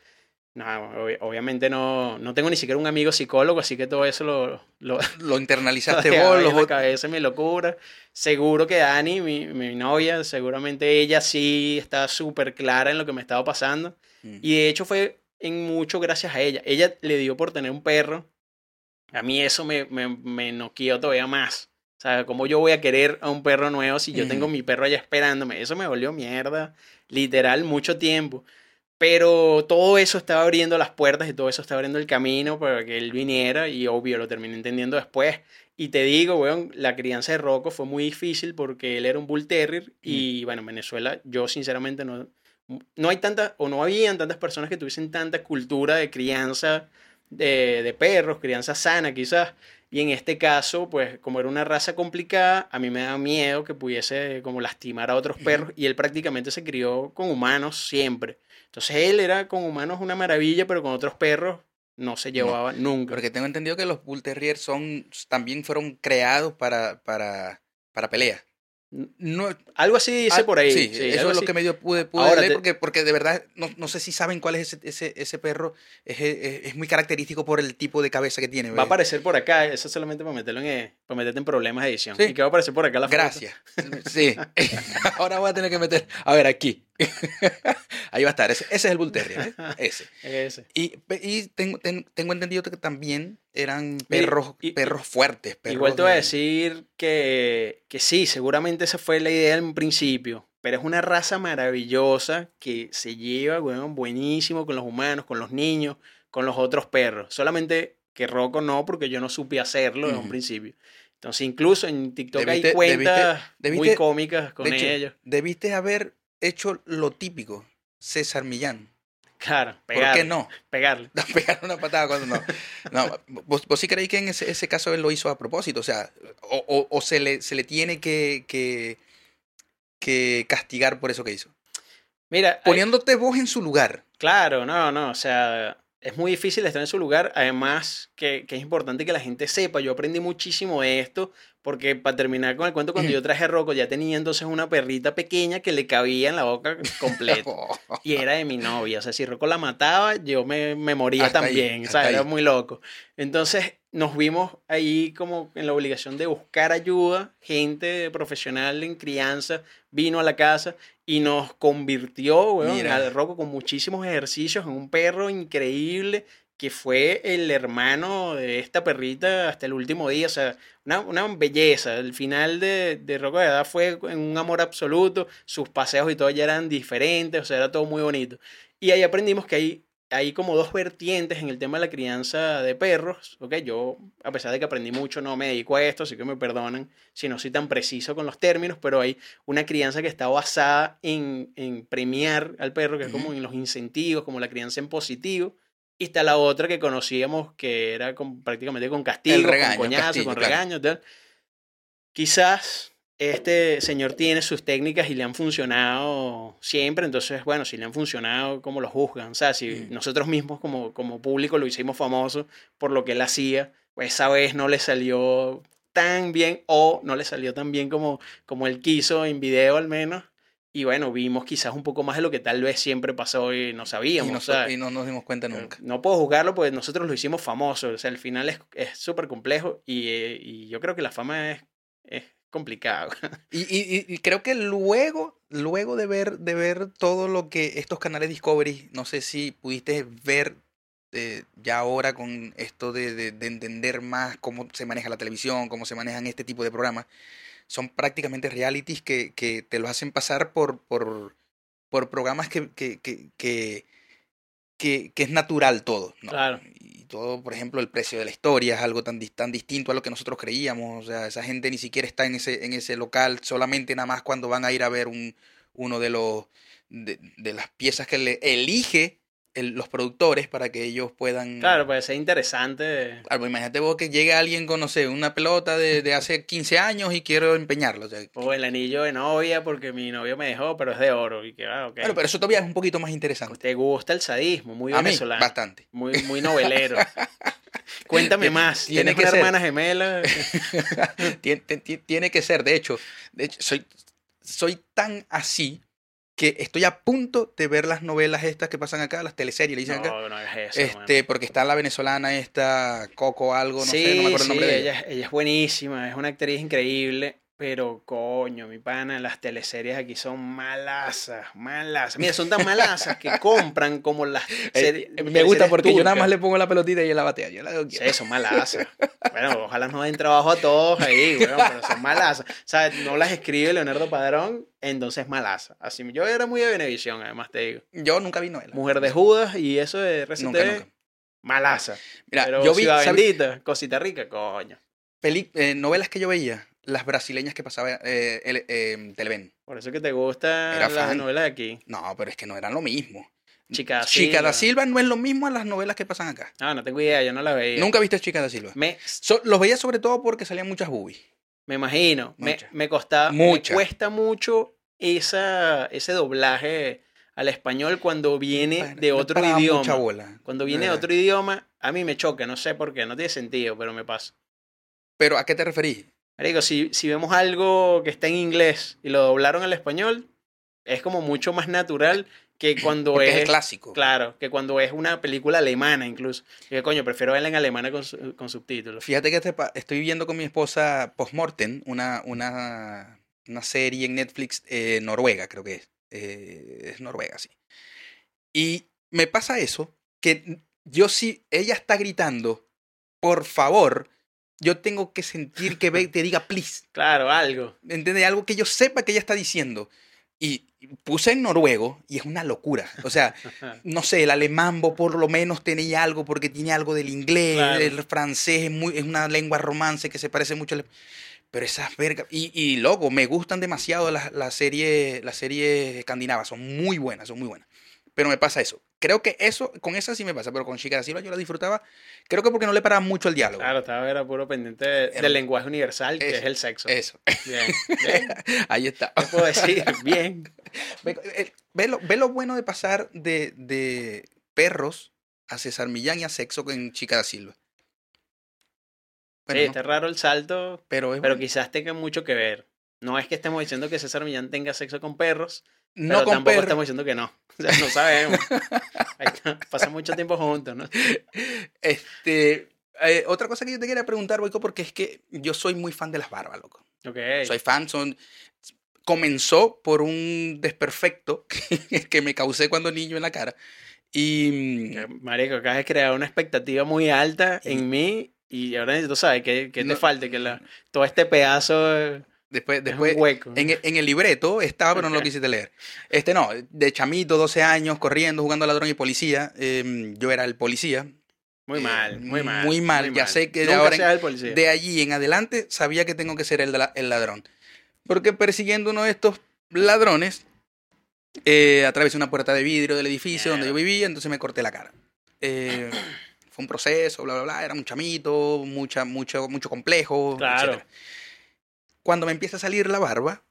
No, obvi- obviamente no, no tengo ni siquiera un amigo psicólogo, así que todo eso lo, lo, Lo internalizaste vos, los en la cabeza mi locura. Seguro que Dani, mi, mi novia, seguramente ella sí está súper clara en lo que me estaba pasando. Mm. Y de hecho fue en mucho gracias a ella. Ella le dio por tener un perro. A mí eso me, me, me noqueó todavía más. O sea, ¿cómo yo voy a querer a un perro nuevo si yo tengo mi perro allá esperándome? Eso me volvió mierda, literal, mucho tiempo. Pero todo eso estaba abriendo las puertas y todo eso estaba abriendo el camino para que él viniera y obvio lo terminé entendiendo después. Y te digo, weón, la crianza de Rocco fue muy difícil porque él era un Bull Terrier y bueno, en Venezuela yo sinceramente no, no hay tantas o no habían tantas personas que tuviesen tanta cultura de crianza de, de perros, crianza sana quizás. Y en este caso, pues como era una raza complicada, a mí me da miedo que pudiese como lastimar a otros perros y él prácticamente se crió con humanos siempre. Entonces él era con humanos una maravilla, pero con otros perros no se llevaba nunca. Porque tengo entendido que los Bull Terrier son, también fueron creados para, para, para pelea. No, Algo así dice ah, por ahí. Sí, sí, eso es lo que medio pude, pude Ahora leer porque, porque de verdad no, no sé si saben cuál es ese, ese, ese perro. Es, es, es muy característico por el tipo de cabeza que tiene. Va a aparecer por acá, eso solamente para meterlo en, eh, para meterte en problemas de edición. Sí. Y que va a aparecer por acá la foto. Gracias. Sí. Ahora voy a tener que meter. A ver, aquí. Ahí va a estar. Ese, ese es el Bull Terrier. ¿eh? Ese. Ese. Y, tengo, ten- tengo entendido que también eran perros, y- y- perros fuertes. Perros Igual te voy a de- decir que, que sí, seguramente esa fue la idea en principio, pero es una raza maravillosa que se lleva, buenísimo con los humanos, con los niños, con los otros perros. Solamente que Rocco no, porque yo no supe hacerlo en un principio. Entonces, incluso en TikTok Debiste- hay cuentas debiste- muy cómicas con de hecho, ellos. Debiste haber hecho lo típico. César Millán. Claro, ¿Por pegarle, qué no? pegarle. No, pegar una patada cuando no. No, vos, vos sí creéis que en ese, ese caso él lo hizo a propósito, o sea, o, o- o se, le, se le tiene que, que, que castigar por eso que hizo. Mira, hay- Poniéndote vos en su lugar. Claro, no, no, o sea, es muy difícil estar en su lugar, además que, que es importante que la gente sepa, yo aprendí muchísimo de esto, porque para terminar con el cuento, cuando yo traje a Rocco ya tenía entonces una perrita pequeña que le cabía en la boca completa. Y era de mi novia, o sea, si Rocco la mataba, yo me, me moría Hasta ahí, también, o sea, era ahí. muy loco. Entonces nos vimos ahí como en la obligación de buscar ayuda, gente profesional en crianza vino a la casa y nos convirtió, weón, Mira. al Rocco con muchísimos ejercicios en un perro increíble que fue el hermano de esta perrita hasta el último día, o sea, una, una belleza. El final de, de Rocco de Edad fue en un amor absoluto, sus paseos y todo ya eran diferentes, o sea, era todo muy bonito. Y ahí aprendimos que hay, hay como dos vertientes en el tema de la crianza de perros, ¿ok? Yo, a pesar de que aprendí mucho, no me dedico a esto, así que me perdonan si no soy tan preciso con los términos, pero hay una crianza que está basada en, en premiar al perro, que es como en los incentivos, como la crianza en positivo. Y está la otra que conocíamos que era con- prácticamente con castigo, regaño, con coñazo, castigo, con claro. regaño, tal. Quizás este señor tiene sus técnicas y le han funcionado siempre, entonces, bueno, si le han funcionado, ¿cómo lo juzgan? O sea, si Mm. nosotros mismos como, como público lo hicimos famoso por lo que él hacía, pues esa vez no le salió tan bien o no le salió tan bien como, como él quiso en video al menos. Y bueno, vimos quizás un poco más de lo que tal vez siempre pasó y no Y, sabíamos. o sea, y no nos dimos cuenta nunca. no puedo juzgarlo porque nosotros lo hicimos famoso. O sea, al final es es súper complejo y, eh, y yo creo que la fama es, es complicada. Y, y- y creo que luego, luego de ver, de ver todo lo que estos canales Discovery, no sé si pudiste ver eh, ya ahora con esto de, de- de entender más cómo se maneja la televisión, cómo se manejan este tipo de programas, son prácticamente realities que, que te los hacen pasar por, por, por programas que, que, que, que, que- que es natural todo. ¿no? Claro. Todo, por ejemplo, el precio de la historia es algo tan, tan distinto a lo que nosotros creíamos. O sea, esa gente ni siquiera está en ese, en ese local, solamente nada más cuando van a ir a ver un, uno de los de, de las piezas que le elige el- los productores para que ellos puedan. Claro, puede ser interesante. Claro, pues imagínate vos que llegue alguien con, no sé, una pelota de, de hace 15 años y quiero empeñarla. O sea, O el anillo de novia porque mi novio me dejó, pero es de oro. Y que, ah, pero eso todavía es un poquito más interesante. ¿Te gusta el sadismo? Muy A mí, venezolano. bastante. Muy, muy novelero. Cuéntame más. Tiene ¿Tienes que una ser. hermana gemela? Tien- te- ti- tiene que ser, de hecho, de hecho soy, soy tan así que estoy a punto de ver las novelas estas que pasan acá, las teleseries, le dicen acá. No, hagas eso. Este, porque está la venezolana esta, Coco algo, no sí, sé, no me acuerdo el nombre de ella. ella, ella es buenísima, es una actriz increíble. Pero coño, mi pana, las teleseries aquí son malasas, malasas. Mira, son tan malasas que compran como las series. me gusta porque yo nada más le pongo la pelotita y ella la batea. Yo la hago Sí, son malasas. Bueno, ojalá nos den trabajo a todos ahí, weón, pero son malasas. O sea, no las escribe Leonardo Padrón, entonces malasa. Así, yo era muy de Benevisión, además te digo. Yo nunca vi novela. Mujer de Judas y eso de RCTV, Nunca, nunca. malasa. Mira, pero yo vi Ciudad. Bendita, Cosita Rica, coño. Peli- eh, novelas que yo veía, las brasileñas que pasaba eh, el, eh, Televen. Por eso que te gustan las novelas de aquí. No, pero es que no eran lo mismo. Chica da Chica da Silva. No es lo mismo a las novelas que pasan acá. Ah, no tengo idea, yo no la veía. Nunca viste Chica da Silva. Me, So- los veía sobre todo porque salían muchas boobies. me imagino, me, me costaba, Mucha. me cuesta mucho esa, ese doblaje al español cuando viene de otro idioma. bola, Cuando viene de otro idioma, a mí me choca, no sé por qué, no tiene sentido, pero me pasa. Pero ¿a qué te referís? Marico, si, si vemos algo que está en inglés y lo doblaron al español, es como mucho más natural que cuando Porque es es, el clásico. claro, que cuando es una película alemana incluso. Que coño, prefiero verla en alemana con, su- con subtítulos. Fíjate que este estoy viendo con mi esposa Postmortem, una, una, una serie en Netflix eh, noruega, creo que es. Eh, es noruega, sí. Y me pasa eso, que yo si ella está gritando, por favor, yo tengo que sentir que ve- te diga please. Claro, algo. ¿Entiendes? Algo que yo sepa que ella está diciendo. Y puse en noruego y es una locura. O sea, no sé, el alemán por lo menos tenía algo porque tiene algo del inglés, Claro. el francés es, muy, es una lengua romance que se parece mucho al... Pero esas vergas... Y, y loco, me gustan demasiado las las series las series escandinavas, son muy buenas, son muy buenas. Pero me pasa eso. Creo que eso, con esa sí me pasa, pero con Chica da Silva yo la disfrutaba. Creo que porque no le paraba mucho el diálogo. Claro, estaba era puro pendiente de- del lenguaje universal, que Eso, es el sexo. Eso, Bien, bien. ahí está. ¿Qué puedo decir? Bien. Ve, eh, ve lo, ve lo bueno de pasar de, de perros a César Millán y a sexo con Chica da Silva. Bueno, sí, no, está raro el salto, pero es pero bueno. quizás tenga mucho que ver. No es que estemos diciendo que César Millán tenga sexo con perros, no pero con tampoco perros. estamos diciendo que no. O sea, no sabemos. Pasan mucho tiempo juntos, ¿no? Este, eh, otra cosa que yo te quería preguntar, Boico, porque es que yo soy muy fan de las barbas, loco. Ok. Soy fan, son... Comenzó por un desperfecto que, que me causé cuando niño en la cara. Y... Que, Marico, acabas de crear una expectativa muy alta en mí y ahora necesito saber qué, qué No. te falta, que la, todo este pedazo Después, es después, hueco. En, el- en el libreto estaba, pero no lo quisiste leer. Este no, de chamito, 12 años, corriendo, jugando a ladrón y policía. em, yo era el policía. Muy eh, mal, muy mal. muy mal, ya sé que de ahora en- seas el policía. De allí en adelante sabía que tengo que ser el, el ladrón. Porque persiguiendo uno de estos ladrones, eh, atravesé una puerta de vidrio del edificio donde yo vivía, entonces me corté la cara. Eh, fue un proceso, bla, bla, bla. Era un chamito, mucha, mucho, mucho complejo. Claro. etcétera. Cuando me empieza a salir la barba,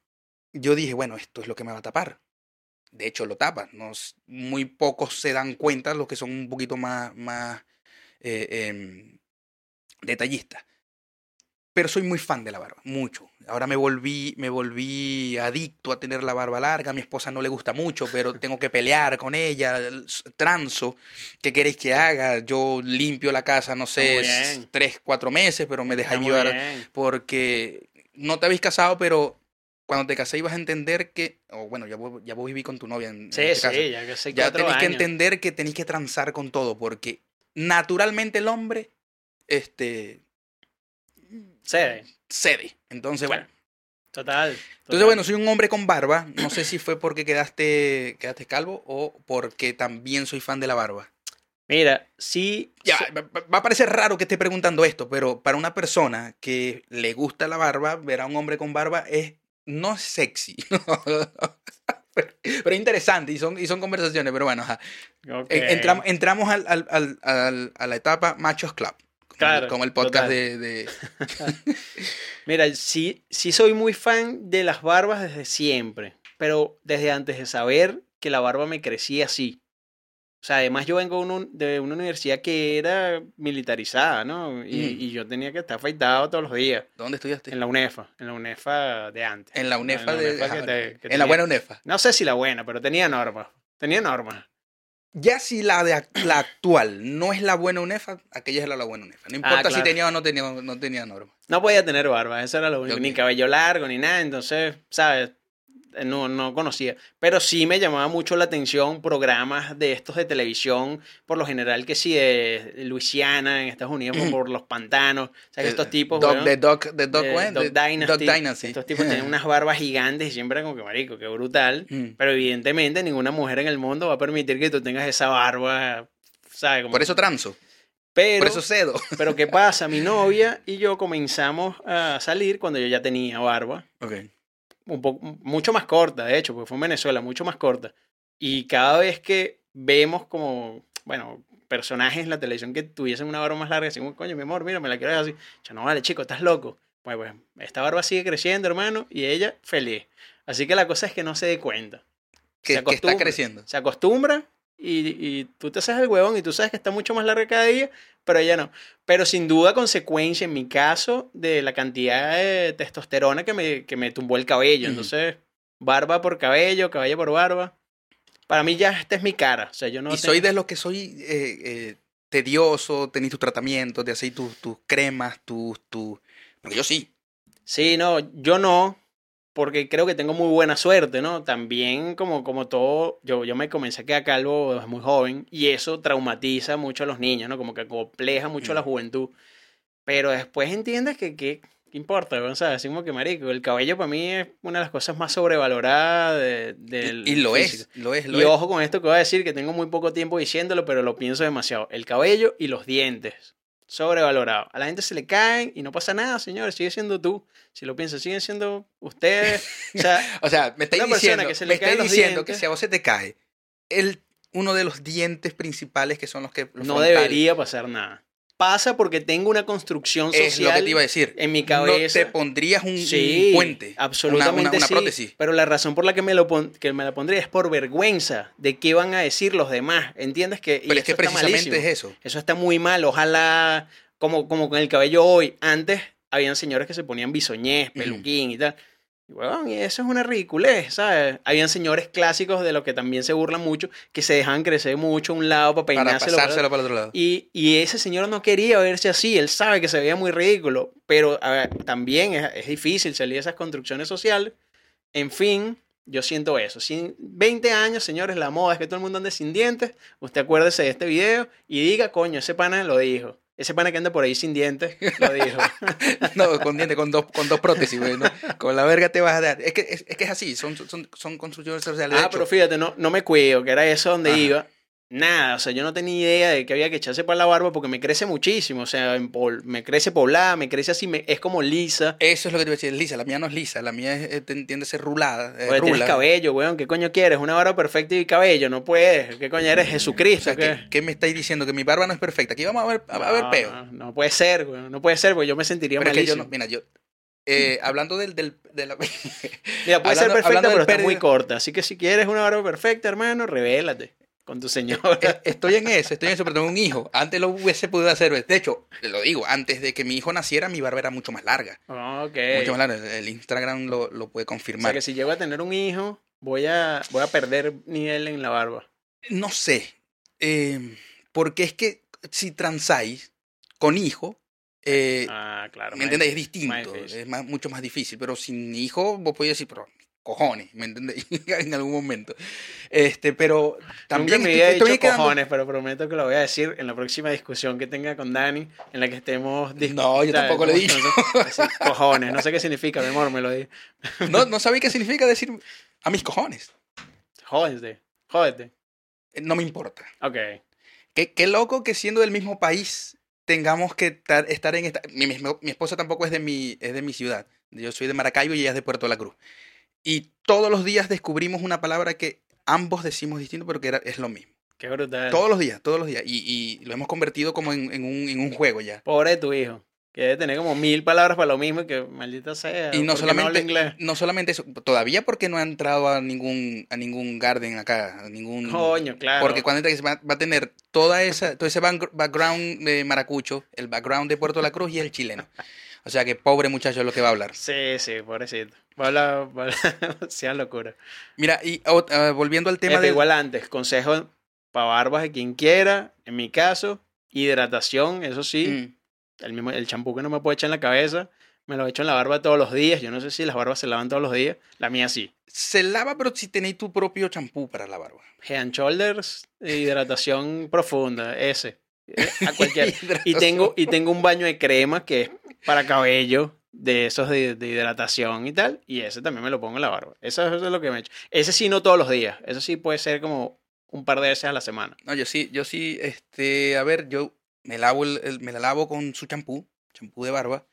yo dije, bueno, esto es lo que me va a tapar. De hecho, lo tapa. No, muy pocos se dan cuenta, los que son un poquito más, más eh, em, detallistas. Pero soy muy fan de la barba, mucho. Ahora me volví, me volví adicto a tener la barba larga. A mi esposa no le gusta mucho, pero tengo que pelear con ella. Transo. ¿Qué queréis que haga? Yo limpio la casa, no sé, tres, cuatro meses, pero me dejáis llevar porque no te habéis casado, pero cuando te casé ibas a entender que, o bueno, ya vos, ya vos viví con tu novia en, en Sí, este caso. sí, ya que sé ya tenéis que entender que tenéis que transar con todo, porque naturalmente el hombre este, Sí, cede. Entonces, bueno. total. Entonces, total. bueno, soy un hombre con barba. No sé si fue porque quedaste, quedaste calvo o porque también soy fan de la barba. Mira, sí. Ya, va a parecer raro que esté preguntando esto, pero para una persona que le gusta la barba, ver a un hombre con barba es no sexy. pero, pero interesante y son, y son conversaciones, pero bueno, ajá. Entramos, al, al- al- al- a la etapa Machos Club. Como, Claro, como el podcast total. de, de- Mira, sí, sí soy muy fan de las barbas desde siempre, pero desde antes de saber que la barba me crecía así. O sea, además yo vengo de un- de una universidad que era militarizada, ¿no? Y, Mm. y yo tenía que estar afeitado todos los días. ¿Dónde estudiaste? En la UNEFA, en la UNEFA de antes. En la UNEFA, En la de, UNEFA que ajá, te- que en la buena UNEFA. No sé si la buena, pero tenía normas. Tenía normas. Ya si la de la actual no es la buena UNEFA, aquella es la, la buena UNEFA. No importa si claro. tenía o no tenía, no tenía norma. No podía tener barba, eso era lo único. Ni cabello largo, ni nada. Entonces, ¿sabes? Eh, No, no conocía. Pero sí me llamaba mucho la atención programas de estos de televisión, por lo general que sí, de Luisiana, en Estados Unidos, por, los pantanos. O sea, que estos tipos. Dog, weón, de Dog, de. Dog De- Dynasty. Dog Dynasty. Estos tipos tienen unas barbas gigantes y siempre como que marico, qué brutal. Mm. Pero evidentemente ninguna mujer en el mundo va a permitir que tú tengas esa barba, ¿sabes? Como- Por eso transo, pero, por eso cedo. pero ¿qué pasa? Mi novia y yo comenzamos a salir cuando yo ya tenía barba. Ok. Un poco, mucho más corta, de hecho, porque fue en Venezuela, mucho más corta. Y cada vez que vemos como, bueno, personajes en la televisión que tuviesen una barba más larga, decimos, coño, mi amor, mira, me la quiero dejar así. Yo, no, vale, chico, estás loco. Pues, pues, esta barba sigue creciendo, hermano, y ella feliz. Así que la cosa es que no se dé cuenta. Que, Se que está creciendo. Se acostumbra y, y tú te haces el huevón y tú sabes que está mucho más larga cada día, pero ella no. Pero sin duda consecuencia, en mi caso, de la cantidad de testosterona que me, que me tumbó el cabello. Entonces, barba por cabello, cabello por barba. Para mí ya esta es mi cara. O sea, yo no y tengo- soy de los que soy eh, eh, tedioso, tenéis tus tratamientos, de hacer tus, tus cremas, tus... tus... Porque yo sí. Sí, no, yo no, porque creo que tengo muy buena suerte, ¿no? También como, como todo, yo, yo me comencé a quedar calvo desde muy joven y eso traumatiza mucho a los niños, ¿no? Como que compleja mucho a la Mm. juventud. Pero después entiendes que, que ¿qué importa? O sea, así como que marico, el cabello para mí es una de las cosas más sobrevaloradas de, del Y, y lo físico. es, lo es, lo Y es. ojo con esto que voy a decir, que tengo muy poco tiempo diciéndolo, pero lo pienso demasiado. El cabello y los dientes. Sobrevalorado. A la gente se le caen y no pasa nada, señores. Sigue siendo tú. Si lo piensas, siguen siendo ustedes. O sea, O sea, me estáis diciendo, que se le me estáis diciendo que si a vos se te cae el, uno de los dientes principales que son los que... los no frontales, debería pasar nada. Pasa porque tengo una construcción social Es lo que te iba a decir. en mi No cabeza. te pondrías un, un puente. absolutamente Una, una, una sí, prótesis. Pero la razón por la que me, lo pon- que me la pondría es por vergüenza de qué van a decir los demás. ¿Entiendes? Que, y Pero es que precisamente malísimo. es eso. Eso está muy mal. Ojalá, como, como con el cabello hoy. Antes habían señores que se ponían bisoñez, Ujú. peluquín y tal. Y, y eso es una ridiculez, ¿sabes? Habían señores clásicos de los que también se burlan mucho, que se dejaban crecer mucho a un lado para peinárselo. para- pasárselo para el otro lado. Y, y ese señor no quería verse así, él sabe que se veía muy ridículo, pero ver, también es, es difícil salir de esas construcciones sociales. En fin, yo siento eso. Si 20 años, señores, la moda es que todo el mundo ande sin dientes. Usted acuérdese de este video y diga, coño, ese pana lo dijo. Ese pana que anda por ahí sin dientes lo dijo. No, con dientes, con dos, con dos prótesis, güey. ¿no? Con la verga te vas a dar. Es que es, es, que es así, son, son, son construcciones sociales. De ah, pero fíjate, no, no me cuido, que era eso donde Ajá. iba. Nada, o sea, yo no tenía idea de que había que echarse para la barba porque me crece muchísimo. O sea, en pol- me crece poblada, me crece así, me- es como lisa. Eso es lo que te iba a decir, lisa. La mía no es lisa, la mía es, eh, tiende a ser rulada. eh, Oye, tienes cabello, weón. ¿Qué coño quieres? Una barba perfecta y cabello. No puedes. ¿Qué coño eres? O Jesucristo. sea, ¿qué? ¿qué, qué me estáis diciendo? Que mi barba no es perfecta. Aquí vamos a ver, a, a ver No, peo. No, no puede ser, weón. No puede ser, porque yo me sentiría Pero es que yo no, mira, yo, eh, hablando del, del, de la... Mira, puede ser perfecta, pero está muy corta. Así que si quieres una barba perfecta, hermano, revélate con tu señora. Eh, Estoy en eso, estoy en eso, pero tengo un hijo. Antes lo hubiese podido hacer. De hecho, lo digo, antes de que mi hijo naciera, mi barba era mucho más larga. ok. Mucho más larga. El Instagram lo, lo puede o sea confirmar. que si llego a tener un hijo, voy a, voy a perder nivel en la barba. No sé. eh, porque es que si transáis con hijo, eh, Ah, claro. ¿me más entendéis? Es más distinto. Es más, mucho más difícil. Pero sin hijo, vos podés decir, pero cojones, ¿me entendéis? en algún momento. Este, pero también Nunca me estoy- había estoy dicho quedando- cojones, pero prometo que lo voy a decir en la próxima discusión que tenga con Dani, en la que estemos... No, yo tampoco lo he dicho. Así, cojones, no sé qué significa, mi amor, me lo di. No, no sabía qué significa decir a mis cojones. Jódete, jódete. Eh, No me importa. Ok. Qué, qué loco que siendo del mismo país tengamos que tar- estar en esta... Mi, mi- mi esposa tampoco es de, mi, es de mi ciudad. Yo soy de Maracaibo y ella es de Puerto La Cruz. Y todos los días descubrimos una palabra que ambos decimos distinto, pero que era, es lo mismo. Qué brutal. Todos los días, todos los días. Y, y lo hemos convertido como en, en un, en un juego ya. Pobre de tu hijo. Que debe tener como mil palabras para lo mismo y que maldita sea. Y no ¿por qué habla solamente, inglés? no solamente eso, todavía porque no ha entrado a ningún, a ningún garden acá, a ningún... Coño, claro. Porque cuando entre va, va a tener toda esa, todo ese backgr- background de maracucho, el background de Puerto La Cruz y el chileno. O sea que pobre muchacho es lo que va a hablar. Sí, sí, pobrecito. Va a hablar, va a hablar- sea locura. Mira, y oh, volviendo al tema de... igual antes, consejo para barbas de quien quiera. En mi caso, hidratación, eso sí. Mm. El mismo el champú que no me puedo echar en la cabeza, me lo echo en la barba todos los días. Yo no sé si las barbas se lavan todos los días. La mía sí. Se lava, pero si tenéis tu propio champú para la barba. Head and Shoulders, hidratación profunda, ese. Eh, A cualquier. Y tengo, y tengo un baño de crema que es para cabello, de esos de, de hidratación y tal. Y ese también me lo pongo en la barba. Eso, eso es lo que me echo. Ese sí, no todos los días. Eso sí puede ser como un par de veces a la semana. No, yo sí, yo sí, este, a ver, yo me lavo el, el- me la lavo con su champú, champú de barba.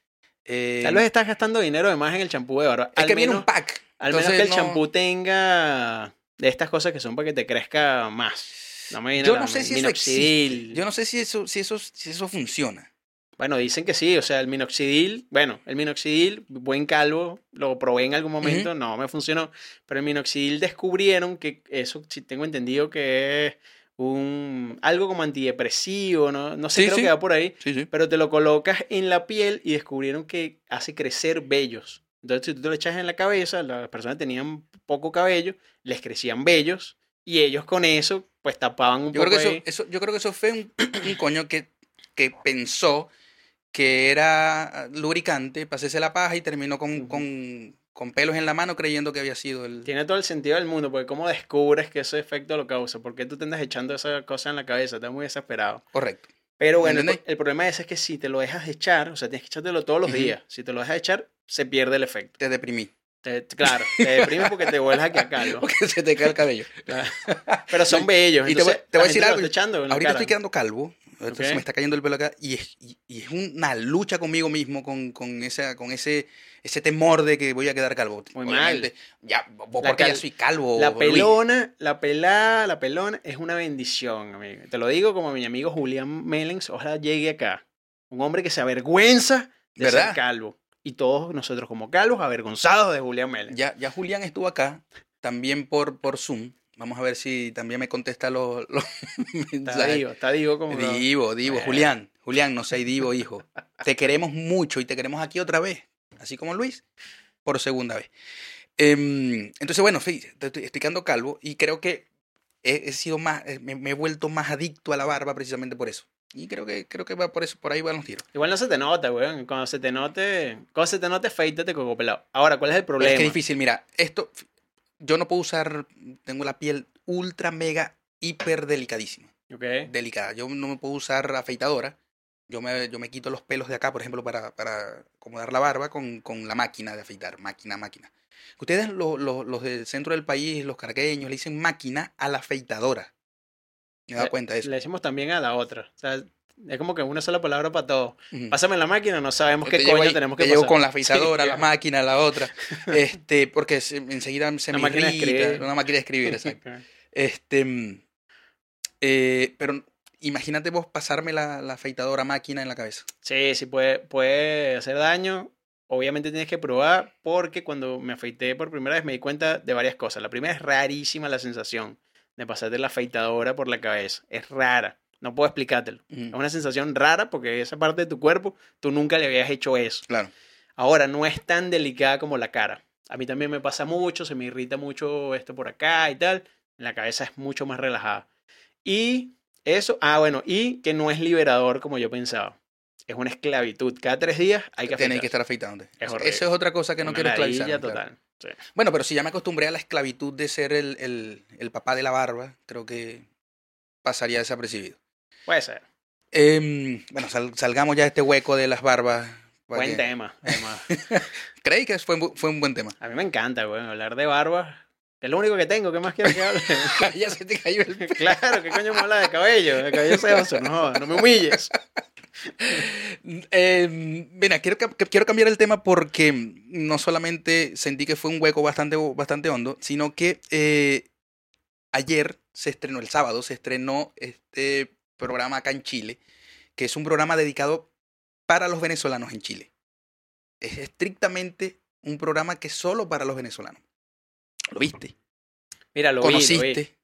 Eh, Tal vez estás gastando dinero de más en el champú de barba. es al que viene menos, un pack. al menos que el no- champú tenga de estas cosas que son para que te crezca más. No me Yo no sé si eso existe. Yo no sé si eso, si eso, si eso funciona. Bueno, dicen que sí, o sea, el minoxidil, bueno, el minoxidil, buen calvo, lo probé en algún momento, no me funcionó, pero el minoxidil descubrieron que eso, si tengo entendido que es un algo como antidepresivo, no, no sé, Sí, creo sí. que va por ahí, Sí, sí. pero te lo colocas en la piel y descubrieron que hace crecer vellos. Entonces, si tú te lo echas en la cabeza, las personas tenían poco cabello, les crecían vellos y ellos con eso, pues tapaban un Yo poco creo, que eso, eso- yo creo que eso fue un, un coño que, que pensó que era lubricante, pasése la paja y terminó con, con, con pelos en la mano creyendo que había sido el... Tiene todo el sentido del mundo, porque ¿cómo descubres que ese efecto lo causa? ¿Por qué tú te andas echando esa cosa en la cabeza? Estás muy desesperado. Correcto. Pero bueno, el, problema es que si te lo dejas de echar, o sea, tienes que echártelo todos los días. Si te lo dejas de echar, se pierde el efecto. Te deprimí. Te- claro, te deprimes porque te vuelves aquí a calvo. Porque se te cae el cabello. Pero son bellos. Y te voy- entonces, te voy a decir algo. Ahorita cara. estoy quedando calvo. Ahorita se Ok. me está cayendo el pelo acá. Y es, y, y es una lucha conmigo mismo con, con, esa, con ese, ese temor de que voy a quedar calvo. Muy Obviamente, Ya, vos porque ya soy calvo. La Luis. pelona, la pelada, la pelona es una bendición, amigo. Te lo digo como mi amigo Julián Melens, ojalá llegue acá. Un hombre que se avergüenza de ¿Verdad? ser calvo. Y todos nosotros como calvos avergonzados de Julián Melens. Ya, ya Julián estuvo acá, también por, por Zoom. Vamos a ver si también me contesta los, los Está divo, está divo como... Divo, Divo, Eh. Julián, Julián, no seas Divo, hijo. Te queremos mucho y te queremos aquí otra vez, así como Luis, por segunda vez. Em, entonces, bueno, te estoy, estoy quedando calvo y creo que he, he sido más, eh, me, me he vuelto más adicto a la barba precisamente por eso. Y creo que, creo que va por eso, por ahí van los tiros. Igual no se te nota, weón. Cuando se te note, cuando se te note, afeítate coco pelado. Ahora, ¿cuál es el problema? es que es difícil, mira, esto, yo no puedo usar, tengo la piel ultra, mega, hiper delicadísima. Ok. delicada. Yo no me puedo usar afeitadora. Yo me, yo me quito los pelos de acá, por ejemplo, para, para acomodar la barba con, con la máquina de afeitar. Máquina, máquina. Ustedes, lo- lo- los del centro del país, los caraqueños, le dicen máquina a la afeitadora. Me he dado Le- cuenta de eso. Le decimos también a la otra. O sea, es como que una sola palabra para todo. Ujú. Pásame la máquina, no sabemos Te qué llevo coño ahí- tenemos que te llevo pasar. con la afeitadora, Sí, la máquina, la otra. Este, porque se- enseguida se Una me máquina de irrita, escribir. Una máquina de escribir, exacto. Este, mm, eh, pero imagínate vos pasarme la, la afeitadora máquina en la cabeza. Sí, sí puede, puede hacer daño. Obviamente tienes que probar porque cuando me afeité por primera vez me di cuenta de varias cosas. La primera es rarísima la sensación de pasarte la afeitadora por la cabeza. Es rara. No puedo explicártelo. Es una sensación rara porque esa parte de tu cuerpo tú nunca le habías hecho eso. Claro. Ahora, no es tan delicada como la cara. A mí también me pasa mucho, se me irrita mucho esto por acá y tal. La cabeza es mucho más relajada. Y eso, ah, bueno, y que no es liberador como yo pensaba. Es una esclavitud. Cada tres días hay que Tienes que estar afeitándote. Es. Eso es otra cosa que no Una quiero esclavizar. total. Sí. Bueno, pero si ya me acostumbré a la esclavitud de ser el, el, el papá de la barba, creo que pasaría desapercibido. Puede ser. Em, bueno, sal- salgamos ya de este hueco de las barbas. Buen que- tema. además. Creí que fue, fue un buen tema. A mí me encanta, güey, hablar de barbas. Es lo único que tengo. ¿Qué más quieres que hable? ya se te cayó el claro, ¿qué coño me habla de cabello? De cabello sedoso. No, no me humilles. Eh, mira, quiero, quiero cambiar el tema porque no solamente sentí que fue un hueco bastante, bastante hondo, sino que eh, ayer se estrenó, el sábado, se estrenó este programa acá en Chile, que es un programa dedicado para los venezolanos en Chile. Es estrictamente un programa que es solo para los venezolanos. ¿Lo viste? Mira, lo vi, lo vi. ¿Conociste?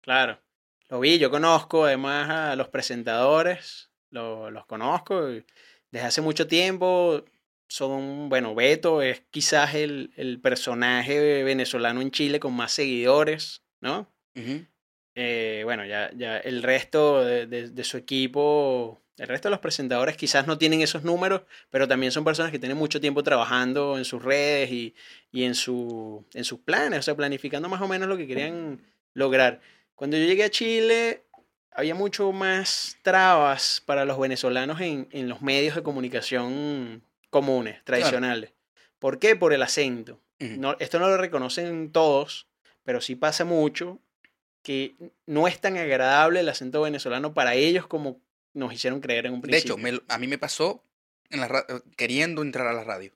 Claro, lo vi, yo conozco además a los presentadores, lo- los conozco desde hace mucho tiempo. Son, bueno, Beto es quizás el, el personaje venezolano en Chile con más seguidores, ¿no? Eh, bueno, ya, ya el resto de, de- de su equipo, el resto de los presentadores quizás no tienen esos números, pero también son personas que tienen mucho tiempo trabajando en sus redes y, y en, su, en sus planes, o sea, planificando más o menos lo que querían lograr. Cuando yo llegué a Chile, había mucho más trabas para los venezolanos en, en los medios de comunicación comunes, tradicionales. ¿Por qué? Por el acento. No, esto no lo reconocen todos, pero sí pasa mucho que no es tan agradable el acento venezolano para ellos como nos hicieron creer en un De principio. hecho, me lo- a mí me pasó en la queriendo entrar a la radio.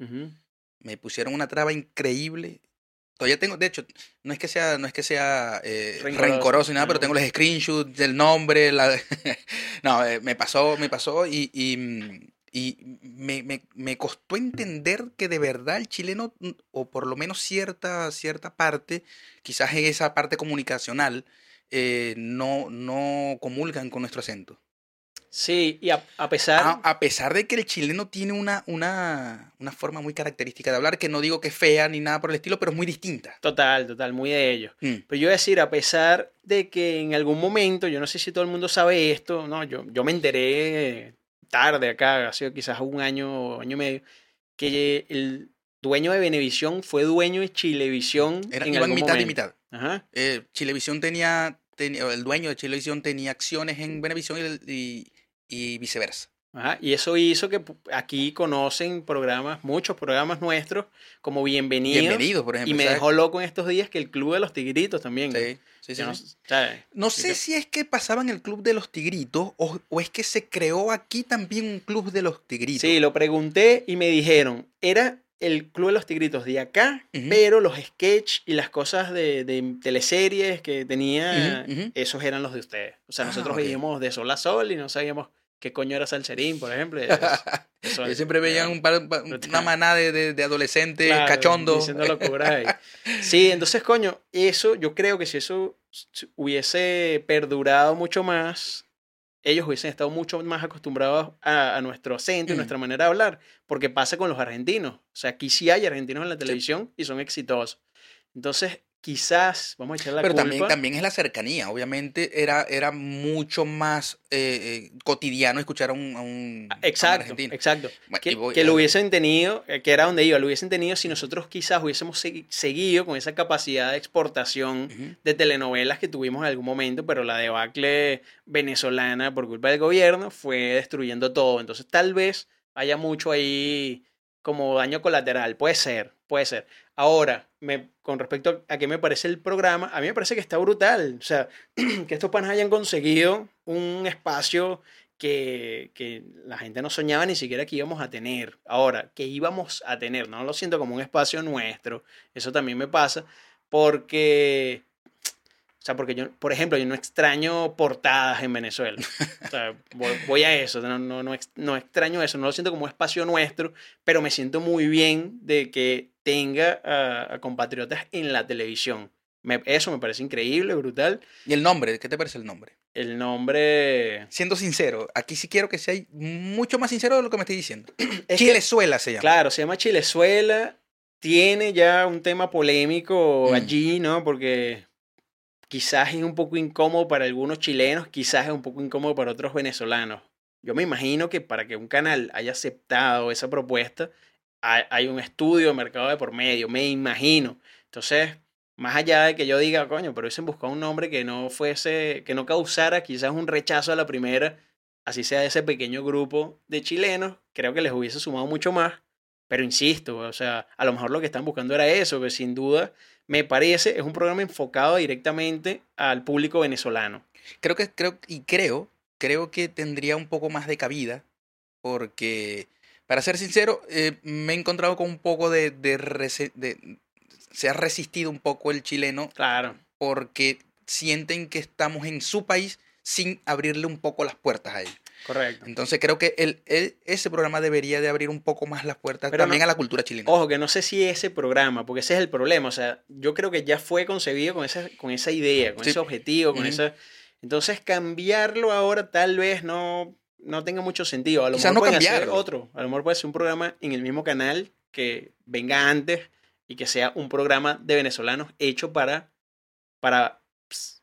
Me pusieron una traba increíble. Todavía tengo, de hecho, no es que sea, no es que sea eh, Rencoroso, rencoroso, ni nada, pero tengo los screenshots del nombre. La... no, eh, me pasó, me pasó y, y, y me, me, me costó entender que de verdad el chileno, o por lo menos cierta, cierta parte, quizás en esa parte comunicacional, eh, no, no comulgan con nuestro acento. Sí, y a, a pesar... A, a pesar de que el chileno tiene una, una, una forma muy característica de hablar, que no digo que es fea ni nada por el estilo, pero es muy distinta. Total, total, muy de ellos. Mm. Pero yo voy a decir, a pesar de que en algún momento, yo no sé si todo el mundo sabe esto, no, yo, yo me enteré tarde acá, ha sido quizás un año, año y medio, que el dueño de Venevisión fue dueño de Chilevisión Era, en iban algún mitad y momento. mitad. Ajá. Eh, Chilevisión tenía, tenía, el dueño de Chilevisión tenía acciones en Venevisión y, y, y viceversa. Ajá, y eso hizo que aquí conocen programas, muchos programas nuestros, como Bienvenidos. Bienvenido, por ejemplo. y me ¿sabes? dejó loco en estos días que el Club de los Tigritos también. Sí, sí, sí, no. No sé que- si es que pasaba en el Club de los Tigritos o, o es que se creó aquí también un Club de los Tigritos. Sí, lo pregunté y me dijeron, era el Club de los Tigritos de acá, pero los sketch y las cosas de, de teleseries que tenía, esos eran los de ustedes. O sea, Ah, nosotros ok. veíamos de sol a sol y no sabíamos qué coño era Salserín, por ejemplo. eso- Yo siempre veía un par- pa- una manada de, de, de adolescentes Claro, cachondos. Diciendo locuras ahí. Sí, entonces, coño, eso, yo creo que si eso hubiese perdurado mucho más, ellos hubiesen estado mucho más acostumbrados a, a nuestro acento y Mm. nuestra manera de hablar, porque pasa con los argentinos. O sea, aquí sí hay argentinos en la televisión y son exitosos. Entonces, quizás, vamos a echar la Pero culpa. también, también es la cercanía. Obviamente era, era mucho más eh, eh, cotidiano escuchar a un, a un, a un Exacto, argentino. exacto. Bueno, Que, y voy- que lo hubiesen tenido, eh, que era donde iba, lo hubiesen tenido si nosotros quizás hubiésemos segui- seguido con esa capacidad de exportación de telenovelas que tuvimos en algún momento, pero la debacle venezolana por culpa del gobierno fue destruyendo todo. Entonces tal vez haya mucho ahí como daño colateral. Puede ser, puede ser. Ahora, me, con respecto a qué me parece el programa, a mí me parece que está brutal. O sea, que estos panas hayan conseguido un espacio que, que la gente no soñaba ni siquiera que íbamos a tener. Ahora, que íbamos a tener, no lo siento como un espacio nuestro, eso también me pasa, porque, o sea, porque yo, por ejemplo, yo no extraño portadas en Venezuela. O sea, voy, voy a eso, no, no, no, no extraño eso, no lo siento como un espacio nuestro, pero me siento muy bien de que tenga a, a compatriotas en la televisión. Me- eso me parece increíble, brutal. Y el nombre, ¿qué te parece el nombre? El nombre... Siendo sincero, aquí sí quiero que sea mucho más sincero de lo que me estoy diciendo. Es que- Chilezuela se llama. Claro, se llama Chilezuela. Tiene ya un tema polémico Mm. allí, ¿no? Porque quizás es un poco incómodo para algunos chilenos, quizás es un poco incómodo para otros venezolanos. Yo me imagino que para que un canal haya aceptado esa propuesta, hay, un estudio de mercado de por medio, me imagino. Entonces, más allá de que yo diga, coño, pero hubiesen buscado un nombre que no fuese, que no causara quizás un rechazo a la primera, así sea de ese pequeño grupo de chilenos, creo que les hubiese sumado mucho más. Pero insisto, o sea, a lo mejor lo que están buscando era eso, que sin duda me parece es un programa enfocado directamente al público venezolano. Creo que, creo, y creo, creo que tendría un poco más de cabida, porque, para ser sincero, eh, me he encontrado con un poco de, de, rese- de- Se ha resistido un poco el chileno Claro, porque sienten que estamos en su país sin abrirle un poco las puertas a ellos. correcto. Entonces creo que el, el- ese programa debería de abrir un poco más las puertas Pero también no- a la cultura chilena. Ojo, que no sé si ese programa, porque ese es el problema, o sea, yo creo que ya fue concebido con esa, con esa idea, con Sí. ese objetivo, con Ujú. esa... Entonces cambiarlo ahora tal vez no, no tenga mucho sentido. A lo Quizás mejor no pueden hacer cambiarlo. otro, a lo mejor puede ser un programa en el mismo canal que venga antes y que sea un programa de venezolanos hecho para, para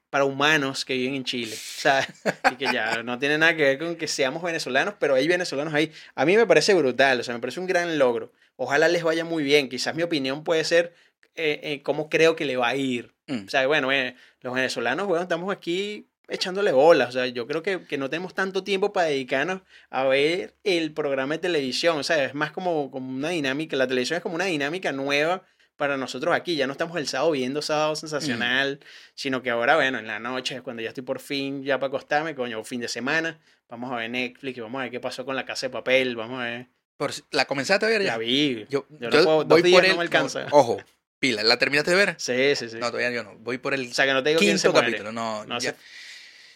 para humanos que viven en Chile. O sea, y que ya no tiene nada que ver con que seamos venezolanos, pero hay venezolanos ahí. A mí me parece brutal, o sea, me parece un gran logro. Ojalá les vaya muy bien. Quizás mi opinión puede ser eh, eh, cómo creo que le va a ir. Mm. O sea, bueno, eh, los venezolanos, bueno, estamos aquí echándole bolas. O sea, yo creo que, que, no tenemos tanto tiempo para dedicarnos a ver el programa de televisión. O sea, es más como, como una dinámica. La televisión es como una dinámica nueva para nosotros aquí. Ya no estamos el sábado viendo Sábado Sensacional, sino que ahora, bueno, en la noche cuando ya estoy por fin ya para acostarme, coño, fin de semana. Vamos a ver Netflix y vamos a ver qué pasó con la casa de papel. Vamos a ver. Por, ¿La comenzaste a ver ya? Ya vi. Yo, Yo yo no puedo- dos días por no el. me alcanza. Ojo, pila. ¿La terminaste de ver? Sí, sí, sí. No, todavía yo no. Voy por el o sea, que no te digo quién se quinto capítulo. No, No ya, sé.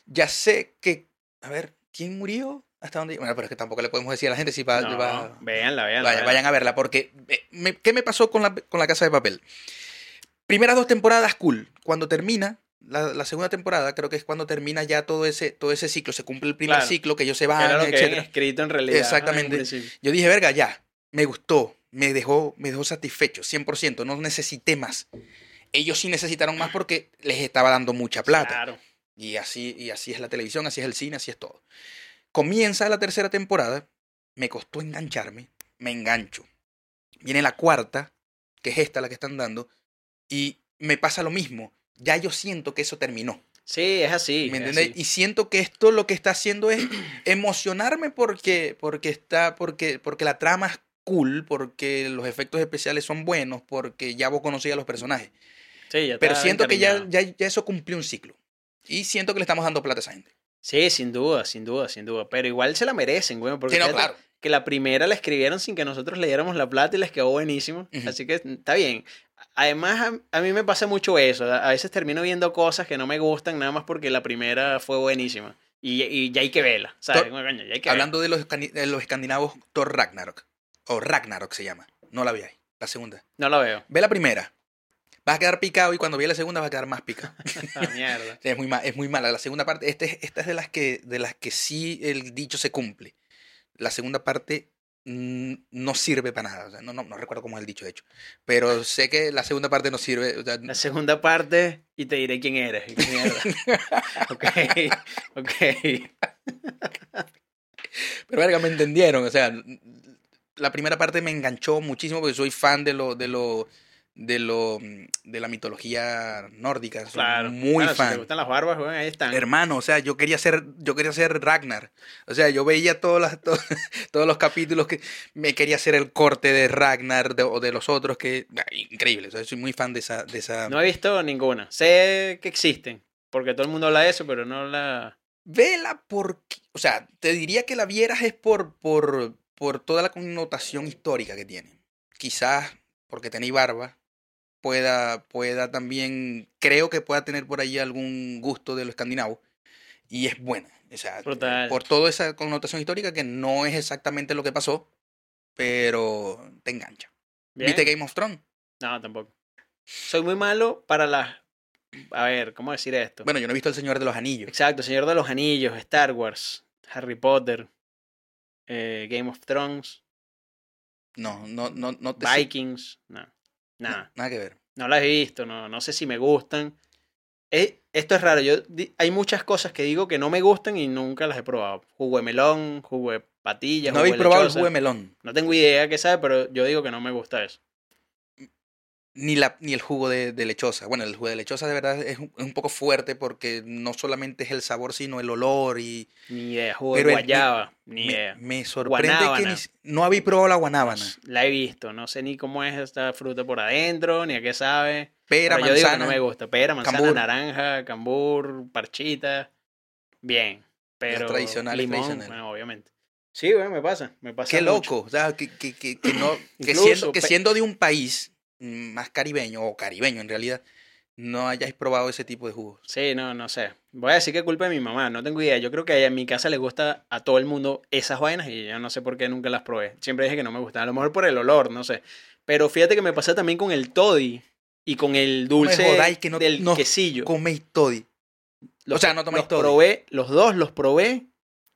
Ya sé que. A ver, ¿quién murió? ¿Hasta dónde? Bueno, pero es que tampoco le podemos decir a la gente si va. No, va- véanla, véanla. Vayan, vayan a verla, porque eh, me- ¿qué me pasó con la, con la Casa de Papel? Primeras dos temporadas, cool. Cuando termina la, la segunda temporada, creo que es cuando termina ya todo ese, todo ese ciclo. Se cumple el primer Claro. ciclo, que ellos se van, etc. escrito en realidad. Exactamente. en. Yo dije, verga, ya, me gustó, me dejó, me dejó satisfecho, 100%, no necesité más. Ellos sí necesitaron más porque les estaba dando mucha plata. Claro. Y así, y así es la televisión, así es el cine, así es todo. Comienza la tercera temporada, me costó engancharme, me engancho. Viene la cuarta, que es esta la que están dando, y me pasa lo mismo. Ya yo siento que eso terminó. Sí, es así. ¿Me es entiendes? Y siento que esto lo que está haciendo es emocionarme porque, porque está, porque, porque la trama es cool, porque los efectos especiales son buenos, porque ya vos conocías a los personajes. Sí, ya Pero siento que ya, ya, ya eso cumplió un ciclo. Y siento que le estamos dando plata a esa gente. Sí, sin duda, sin duda, sin duda. Pero igual se la merecen, güey. Porque Sí, no, fíjate claro. que la primera la escribieron sin que nosotros le diéramos la plata y les quedó buenísimo. Así que está bien. Además, a, a mí me pasa mucho eso. A veces termino viendo cosas que no me gustan nada más porque la primera fue buenísima. Y, y ya hay que verla, ¿sabes? Thor- Como, coño, ya hay que Hablando de los, de los escandinavos, Thor Ragnarok. O Ragnarok se llama. No la vi ahí. La segunda. No la veo. Ve la primera. Vas a quedar picado y cuando veas la segunda vas a quedar más picado. Ah, mierda. Es muy, ma- es muy mala. La segunda parte, este, es- esta es de las, que, de las que sí el dicho se cumple. La segunda parte mm, no sirve para nada. O sea, no, no, no recuerdo cómo es el dicho, de hecho. Pero sé que la segunda parte no sirve. o sea, La segunda parte y te diré quién eres. ok, ok. pero verga, me entendieron. O sea, la primera parte me enganchó muchísimo porque soy fan de lo, de lo, de lo, mm, de la mitología nórdica. Soy Claro. muy Si fan. te gustan las barbas, güey, ahí están. Hermano, o sea, yo quería ser, yo quería ser Ragnar. O sea, yo veía todos, las, to- todos los capítulos que me quería hacer el corte de Ragnar de- o de los otros que ah, increíble. O sea, soy muy fan de esa, de esa. No he visto ninguna. Sé que existen, porque todo el mundo habla de eso, pero no la... Vela porque, o sea, te diría que la vieras es por, por, por toda la connotación histórica que tiene. Quizás porque tenéis barba pueda, pueda también, creo que pueda tener por ahí algún gusto de lo escandinavo y es buena. O sea, Brutal. por toda esa connotación histórica que no es exactamente lo que pasó, pero te engancha. ¿Bien? ¿Viste Game of Thrones? No, tampoco. Soy muy malo para las... A ver, ¿cómo decir esto? Bueno, yo no he visto El Señor de los Anillos. Exacto, Señor de los Anillos, Star Wars, Harry Potter, eh, Game of Thrones, No, no, no, no te Vikings, no, nada. Nada que ver. No las he visto, no, no sé si me gustan. Eh, esto es raro, yo di- hay muchas cosas que digo que no me gustan y nunca las he probado. Jugo de melón, jugo de patilla, No habéis probado el jugo de melón. No tengo idea qué sabe, pero yo digo que no me gusta eso. Ni, la, ni el jugo de, de lechosa. Bueno, el jugo de lechosa de verdad es un, es un poco fuerte porque no solamente es el sabor, sino el olor y Ni idea, jugo de el- guayaba, ni me, idea. me sorprende que ni no habéis probado la guanábana. La he visto, no sé ni cómo es esta fruta por adentro, ni a qué sabe. Pera, Pero yo digo que manzana. no me gusta. Pera, manzana, cambur. naranja, cambur, parchita. Bien. Pero tradicionales, limón, bueno, obviamente. Sí, güey, me pasa. Me pasa Qué mucho. loco. O sea, que, que, que, que no, que, Incluso siendo, que siendo de un país más caribeño, o caribeño en realidad, no hayáis probado ese tipo de jugos. Sí, no, no sé. Voy a decir que culpa de mi mamá, no tengo idea. Yo creo que en mi casa le gusta a todo el mundo esas vainas y yo no sé por qué nunca las probé. Siempre dije que no me gustaban. A lo mejor por el olor, no sé. Pero fíjate que me pasa también con el toddy y con el dulce jodáis que no- del no quesillo. Coméis toddy. Los- o sea, no tomáis los toddy. probé, los dos los probé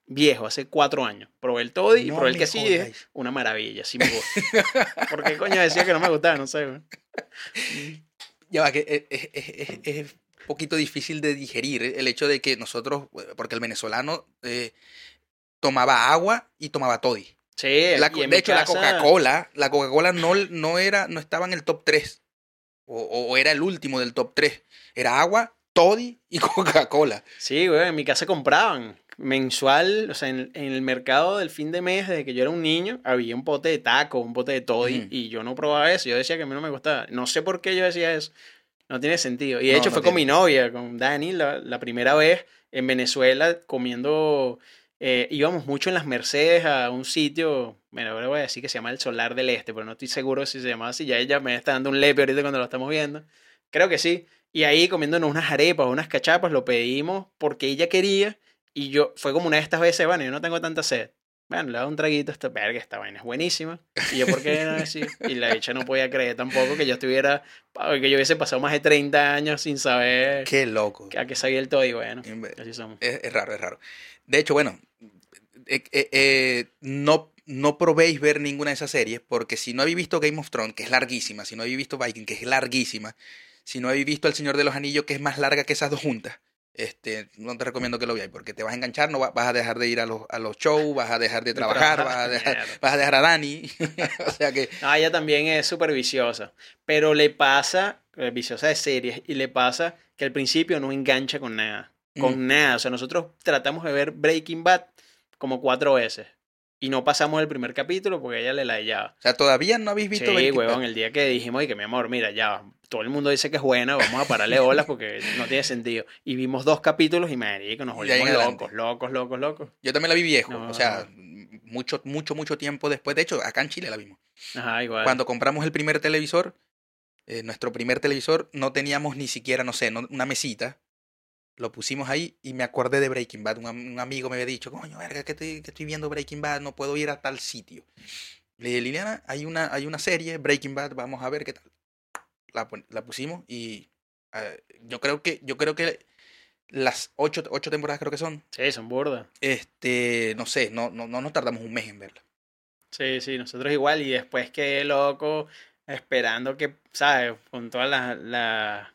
viejo, hace cuatro años. Probé el toddy y probé el dije, jodáis. una maravilla, sí me gusta. ¿Por qué coño decía que no me gustaba? No sé, güey. Ya va, que es, es- es- es- poquito difícil de digerir el hecho de que nosotros, porque el venezolano eh, tomaba agua y tomaba toddy. Sí, La- de hecho, la Coca-Cola, la Coca-Cola no, no, era, no estaba en el top 3. O, o era el último del top 3. Era agua, toddy y Coca-Cola. Sí, güey, en mi casa compraban mensual, o sea, en, en el mercado del fin de mes, desde que yo era un niño, había un pote de taco, un pote de toddy, y yo no probaba eso. Yo decía que a mí no me gustaba. No sé por qué yo decía eso. No tiene sentido. Y de No, hecho no fue con mi novia, con Dani, la, la primera vez en Venezuela comiendo. eh, íbamos mucho en las Mercedes a un sitio, bueno, ahora voy a decir que se llama el Solar del Este, pero no estoy seguro si se llamaba así. Ya ella me está dando un lepe ahorita cuando lo estamos viendo. Creo que sí. Y ahí comiéndonos unas arepas o unas cachapas, lo pedimos porque ella quería. Y yo, fue como una de estas veces, bueno, yo no tengo tanta sed. Bueno, le da un traguito a esta verga, esta vaina es buenísima. Y yo, ¿por qué no decir? Y la hecha no podía creer tampoco que yo estuviera, que yo hubiese pasado más de 30 años sin saber Qué loco. a qué sabía el todo. Y bueno, así somos. es raro, es raro. De hecho, bueno, eh, eh, eh, no, no probéis ver ninguna de esas series porque si no habéis visto Game of Thrones, que es larguísima, si no habéis visto Viking, que es larguísima, si no habéis visto El Señor de los Anillos, que es más larga que esas dos juntas, este, no te recomiendo que lo veáis porque te vas a enganchar, no va- vas a dejar de ir a los, a los shows, vas a dejar de trabajar, vas a dejar, vas a dejar a Dani. o sea que No, ella también es súper viciosa. Pero le pasa, eh, viciosa de series, y le pasa que al principio no engancha con nada. Con Mm. nada. O sea, nosotros tratamos de ver Breaking Bad como cuatro veces. Y no pasamos el primer capítulo porque ella le la hallaba. O sea, todavía no habéis visto Sí, huevón, el día que dijimos, y que mi amor, mira, ya, todo el mundo dice que es buena, vamos a pararle olas porque no tiene sentido. Y vimos dos capítulos y nos Y de ahí volvimos locos, locos, locos, locos. Yo también la vi viejo, No. o sea, mucho, mucho, mucho tiempo después. De hecho, acá en Chile la vimos. Ajá, igual. Cuando compramos el primer televisor, eh, nuestro primer televisor, no teníamos ni siquiera, no sé, no- una mesita. Lo pusimos ahí y me acordé de Breaking Bad. Un, am- un amigo me había dicho, coño, verga, que estoy, que estoy viendo Breaking Bad, no puedo ir a tal sitio. Le dije, Liliana, hay una, hay una serie, Breaking Bad, vamos a ver qué tal. La, pusimos y eh, yo creo que, yo creo que las ocho, ocho temporadas creo que son, Sí, son burdas. este, no sé, no, no, no nos tardamos un mes en verla. Sí, sí, nosotros igual. Y después quedé loco esperando que, ¿sabes? Con toda la, la-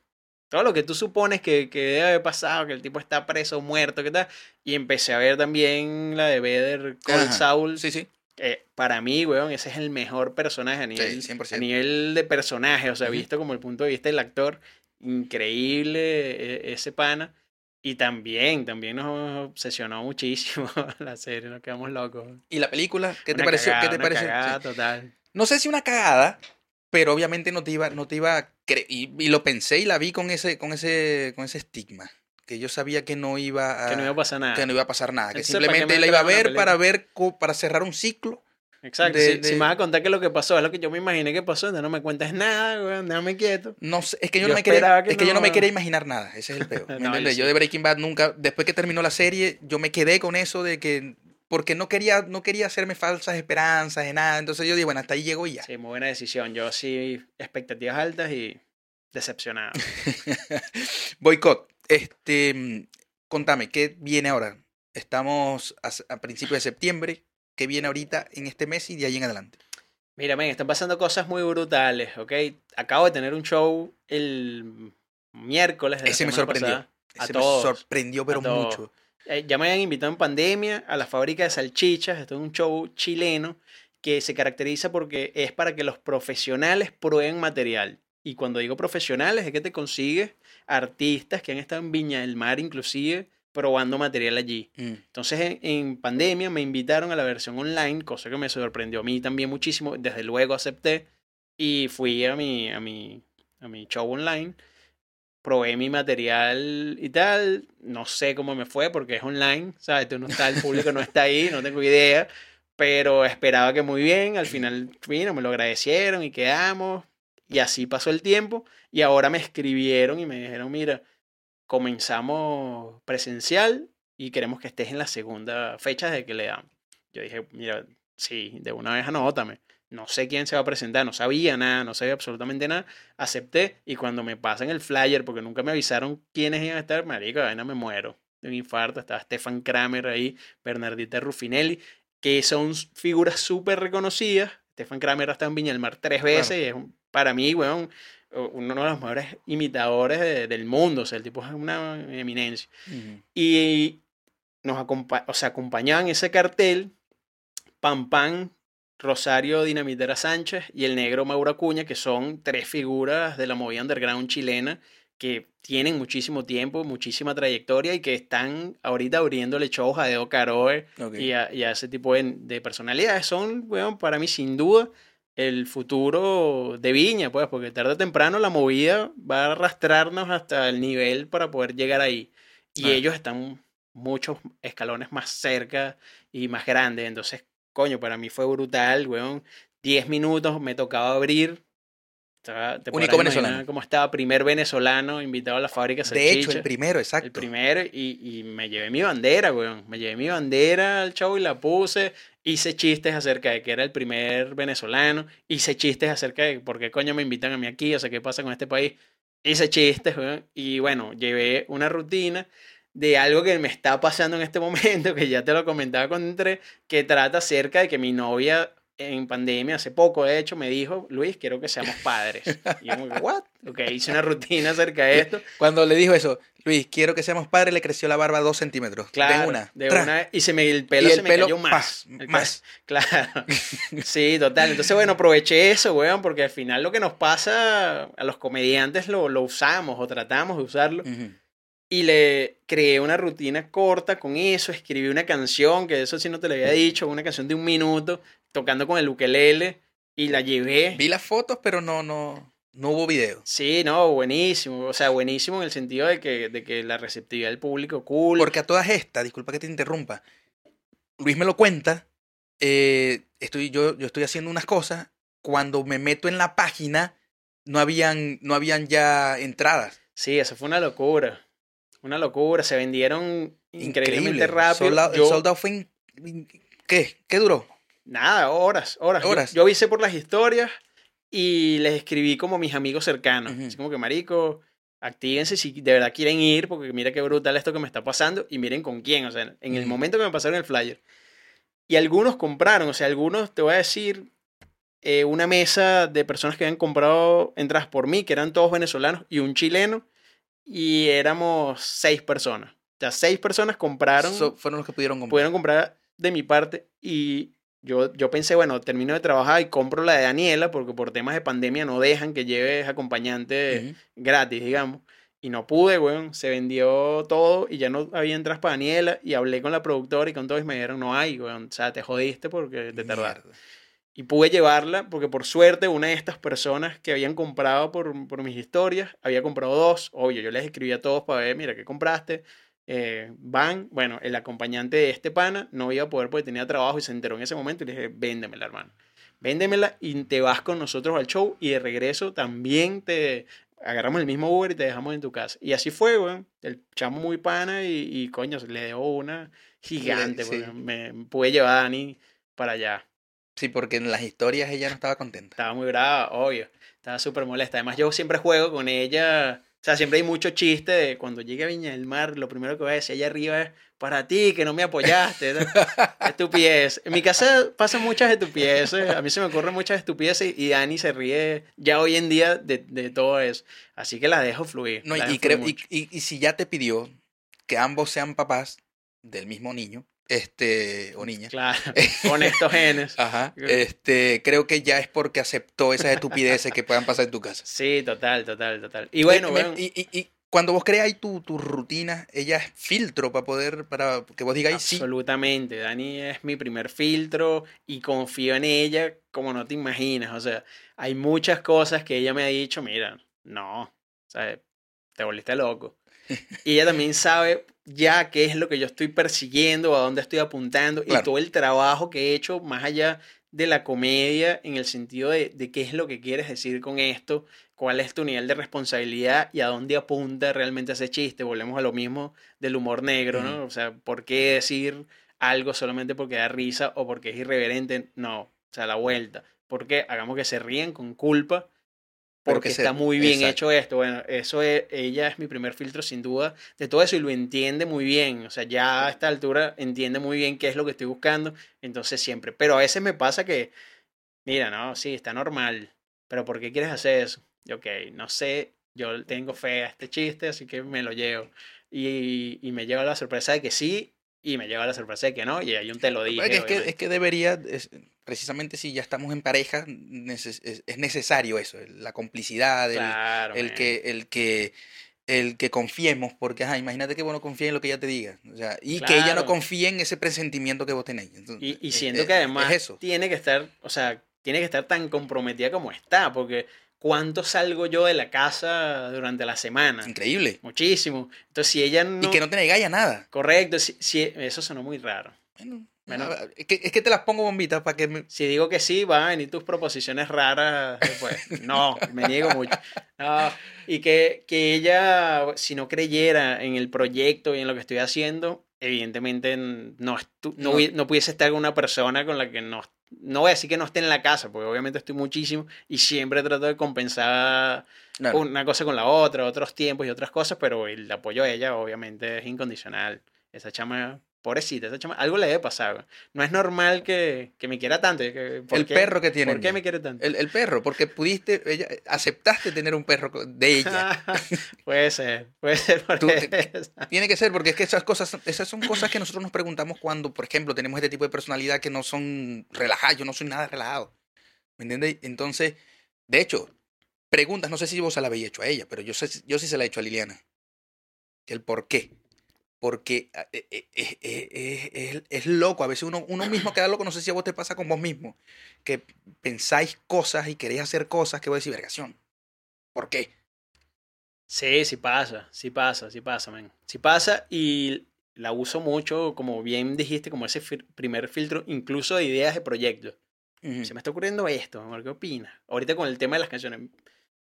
Todo lo que tú supones que, que debe haber pasado, que el tipo está preso, muerto, ¿qué tal? Y empecé a ver también la de Call Ajá. Saul. Sí, sí. Eh, para mí, weón, ese es el mejor personaje a nivel, 100%. a nivel de personaje, o sea, visto como el punto de vista del actor, increíble e- ese pana. Y también, también nos obsesionó muchísimo la serie, nos quedamos locos. ¿Y la película? ¿Qué te pareció? cagada, ¿Qué te una pareció? cagada Sí. total. No sé si una cagada, pero obviamente no te iba, no te iba a y, y lo pensé y la vi con ese, con ese, con ese estigma. Que yo sabía que no iba a, Que no iba a pasar nada. que no iba a pasar nada. Que Entonces, ¿para qué simplemente me la iba a ver para ver, para cerrar un ciclo. Exacto. de- si, de- si me vas a contar qué es lo que pasó, es lo que yo me imaginé que pasó, no me cuentes nada, weón, déjame quieto. No sé, es que yo, Yo no me quería, que es que yo no me no- quería imaginar nada. Ese es el peor. ¿me No, yo entiendes? yo sí. de Breaking Bad nunca, después que terminó la serie, yo me quedé con eso de que porque no quería, no quería hacerme falsas esperanzas de nada. Entonces yo dije, bueno, hasta ahí llego y ya. Sí, muy buena decisión. Yo sí, expectativas altas y decepcionado. Boicot. Este, contame, ¿qué viene ahora? Estamos a, a principios de septiembre. ¿Qué viene ahorita en este mes y de ahí en adelante? Mira, men, están pasando cosas muy brutales, ¿ok? Acabo de tener un show el miércoles de la Ese me sorprendió. pasada. A Ese todos, me sorprendió, pero mucho. Eh, ya me habían invitado en pandemia a la fábrica de salchichas. Esto es un show chileno que se caracteriza porque es para que los profesionales prueben material. Y cuando digo profesionales es que te consigues artistas que han estado en Viña del Mar inclusive probando material allí. Mm. Entonces en, en pandemia me invitaron a la versión online, cosa que me sorprendió a mí también muchísimo. Desde luego acepté y fui a mi, a mi, a mi show online. Probé mi material y tal. No sé cómo me fue porque es online, ¿sabes? Tú no está, el público no está ahí, no tengo idea. Pero esperaba que muy bien. Al final, vino, me lo agradecieron y quedamos. Y así pasó el tiempo. Y ahora me escribieron y me dijeron, mira, comenzamos presencial y queremos que estés en la segunda fecha de que le damos. Yo dije, mira, sí, de una vez anótame. No sé quién se va a presentar, no sabía nada, no sabía absolutamente nada. Acepté y cuando me pasan el flyer, porque nunca me avisaron quiénes iban a estar, marico, vaina me muero de un infarto. Estaba Stefan Kramer ahí, Bernardita Ruffinelli, que son figuras súper reconocidas. Stefan Kramer ha estado en Viña del Mar tres veces y es un- para mí, weón, uno de los mejores imitadores de- del mundo, o sea, el tipo es una eminencia. Y nos acompa o sea, acompañaban ese cartel Pam Pam, Rosario Dinamitera Sánchez y el negro Mauro Acuña, que son tres figuras de la movida underground chilena que tienen muchísimo tiempo, muchísima trayectoria y que están ahorita abriéndole shows a Deo Caroe y a, y a ese tipo de, de personalidades. Son, weón, para mí sin duda el futuro de Viña, pues, porque tarde o temprano la movida va a arrastrarnos hasta el nivel para poder llegar ahí. Y Ah. ellos están muchos escalones más cerca y más grandes. Entonces, coño, para mí fue brutal, weón. 10 minutos me tocaba abrir. Estaba- te Único venezolano. cómo estaba, primer venezolano invitado a la fábrica De hecho, el primero, exacto. El primero, y, y me llevé mi bandera, weón. Me llevé mi bandera al show y la puse. Hice chistes acerca de que era el primer venezolano. Hice chistes acerca de por qué coño me invitan a mí aquí, o sea, qué pasa con este país. Hice chistes, weón. Y bueno, llevé una rutina de algo que me está pasando en este momento, que ya te lo comentaba cuando entré, que trata acerca de que mi novia en pandemia, hace poco de hecho, me dijo, Luis, quiero que seamos padres. Y yo ¿what? Ok, hice una rutina acerca de esto. Cuando le dijo eso, Luis, quiero que seamos padres, le creció la barba dos centímetros. Claro, de una. de una, y se me, el pelo el se me pelo, cayó más. El más. Claro. Sí, total. Entonces, bueno, aproveché eso, weón, porque al final lo que nos pasa a los comediantes lo, lo usamos o tratamos de usarlo. Ujú. Y le creé una rutina corta con eso, escribí una canción, que eso sí no te lo había dicho, una canción de un minuto, tocando con el ukelele, y la llevé. Vi las fotos, pero no, no, no hubo video. Sí, no, buenísimo. O sea, buenísimo en el sentido de que, de que la receptividad del público, cool. Porque a todas estas, disculpa que te interrumpa, Luis me lo cuenta, eh, estoy, yo, yo estoy haciendo unas cosas, cuando me meto en la página, no habían, no habían ya entradas. Sí, eso fue una locura. Una locura. Se vendieron increíblemente Increíble. rápido. Sold out- Yo- El sold out fue... in- in- ¿Qué? ¿Qué duró? Nada, horas, horas. Yo- Horas. Yo, avisé por las historias y les escribí como mis amigos cercanos. Ujú. Así como que, marico, actívense si de verdad quieren ir, porque mira qué brutal esto que me está pasando y miren con quién. O sea, en el Ujú. momento que me pasaron el flyer. Y algunos compraron, o sea, algunos, te voy a decir, eh, una mesa de personas que habían comprado entradas por mí, que eran todos venezolanos y un chileno, y éramos seis personas. O sea, seis personas compraron So- fueron los que pudieron comprar. pudieron comprar de mi parte y yo, yo pensé, bueno, termino de trabajar y compro la de Daniela porque por temas de pandemia no dejan que lleves acompañante gratis, digamos. Y no pude, weón. Se vendió todo y ya no había entradas para Daniela y hablé con la productora y con todos y me dijeron, no hay, weón. O sea, te jodiste porque te tardaste. Y pude llevarla porque por suerte una de estas personas que habían comprado por, por mis historias había comprado dos. Obvio, yo les escribí a todos para ver, mira, ¿qué compraste? Eh, van, bueno, el acompañante de este pana no iba a poder porque tenía trabajo y se enteró en ese momento y le dije, véndemela, hermano. Véndemela y te vas con nosotros al show y de regreso también te agarramos el mismo Uber y te dejamos en tu casa. Y así fue, weón. El chamo muy pana y, y coño, le debo una gigante, Sí. me pude llevar a Dani para allá. Sí, porque en las historias ella no estaba contenta. Estaba muy brava, obvio. Estaba súper molesta. Además, yo siempre juego con ella. O sea, siempre hay mucho chiste de cuando llegue a Viña del Mar, lo primero que voy a decir allá arriba es para ti, que no me apoyaste. Estupidez. En mi casa pasan muchas estupideces. A mí se me ocurren muchas estupideces y Dani se ríe ya hoy en día de, de todo eso. Así que la dejo fluir. No, y, la dejo y creo, fluir y, mucho. y- y si ya te pidió que ambos sean papás del mismo niño, este, o niña, Claro, con estos genes. ajá, este, creo que ya es porque aceptó esas estupideces que puedan pasar en tu casa. Sí, total, total, total. Y bueno, me- bueno, y, y- y cuando vos creáis tu, tu rutina, ella es filtro para poder, para que vos digáis sí. Absolutamente. Dani es mi primer filtro y confío en ella como no te imaginas. O sea, hay muchas cosas que ella me ha dicho, mira, no, o sea, te volviste loco. Y ella también sabe ya qué es lo que yo estoy persiguiendo, a dónde estoy apuntando Claro. y todo el trabajo que he hecho más allá de la comedia en el sentido de, de qué es lo que quieres decir con esto, cuál es tu nivel de responsabilidad y a dónde apunta realmente ese chiste. Volvemos a lo mismo del humor negro, ¿no? O sea, ¿por qué decir algo solamente porque da risa o porque es irreverente? No, o sea, la vuelta. Porque hagamos que se ríen con culpa porque está muy bien exacto. hecho esto. Bueno, eso es, ella es mi primer filtro sin duda de todo eso y lo entiende muy bien. O sea, ya a esta altura entiende muy bien qué es lo que estoy buscando. Entonces siempre. Pero a veces me pasa que, mira, no, sí, está normal. Pero ¿por qué quieres hacer eso? Y, ok, no sé, yo tengo fe a este chiste, así que me lo llevo. Y, y me lleva la sorpresa de que sí, y me lleva la sorpresa de que no, y hay un te lo dije. Es que, es que debería, es, precisamente si ya estamos en pareja, es, es, necesario eso, la complicidad, el, Claro, el man. que, el que, el que confiemos, porque ajá, imagínate que vos no confíes en lo que ella te diga, o sea, y que ella no confíe en ese presentimiento que vos tenéis. Entonces, Y, y es- que además es eso. tiene que estar, o sea, tiene que estar tan comprometida como está, porque ¿cuánto salgo yo de la casa durante la semana? Increíble. Muchísimo. Entonces, si ella no... Y que no te negáis a nada. Correcto, si, si- eso sonó muy raro. Bueno, Bueno. ah, es, que, es que te las pongo bombitas para que me- Si digo que sí, van a venir tus proposiciones raras después. No, me niego mucho. No, y que, que ella, si no creyera en el proyecto y en lo que estoy haciendo, evidentemente no, no, No. no pudiese estar con una persona con la que no... No voy a decir que no esté en la casa, porque obviamente estoy muchísimo y siempre trato de compensar Claro. una cosa con la otra, otros tiempos y otras cosas, pero el apoyo a ella obviamente es incondicional. Esa chama, pobrecita, esa chama, algo le debe pasar. güey. No es normal que, que me quiera tanto. que- ¿por el qué- perro que tiene. ¿Por qué me quiere tanto? El, el perro, porque pudiste, ella, aceptaste tener un perro de ella. puede ser, puede ser. por Tú te- eso. Tiene que ser, porque es que esas cosas, esas son cosas que nosotros nos preguntamos cuando, por ejemplo, tenemos este tipo de personalidad que no son relajadas. Yo no soy nada relajado. ¿Me entiendes? Entonces, de hecho, preguntas, no sé si vos se la habéis hecho a ella, pero yo, sé, yo sí se la he hecho a Liliana. El por qué. Porque ah, eh, eh, eh, eh, eh, es, es loco. A veces uno, uno mismo queda loco. No sé si a vos te pasa con vos mismo. Que pensáis cosas y queréis hacer cosas que vos decís, vergación. ¿Por qué? Sí, sí pasa, sí pasa, sí pasa, man. Sí pasa y la uso mucho, como bien dijiste, como ese fil- primer filtro, incluso de ideas de proyectos. Ujú. Se me está ocurriendo esto, amor, ¿qué opinas? Ahorita con el tema de las canciones.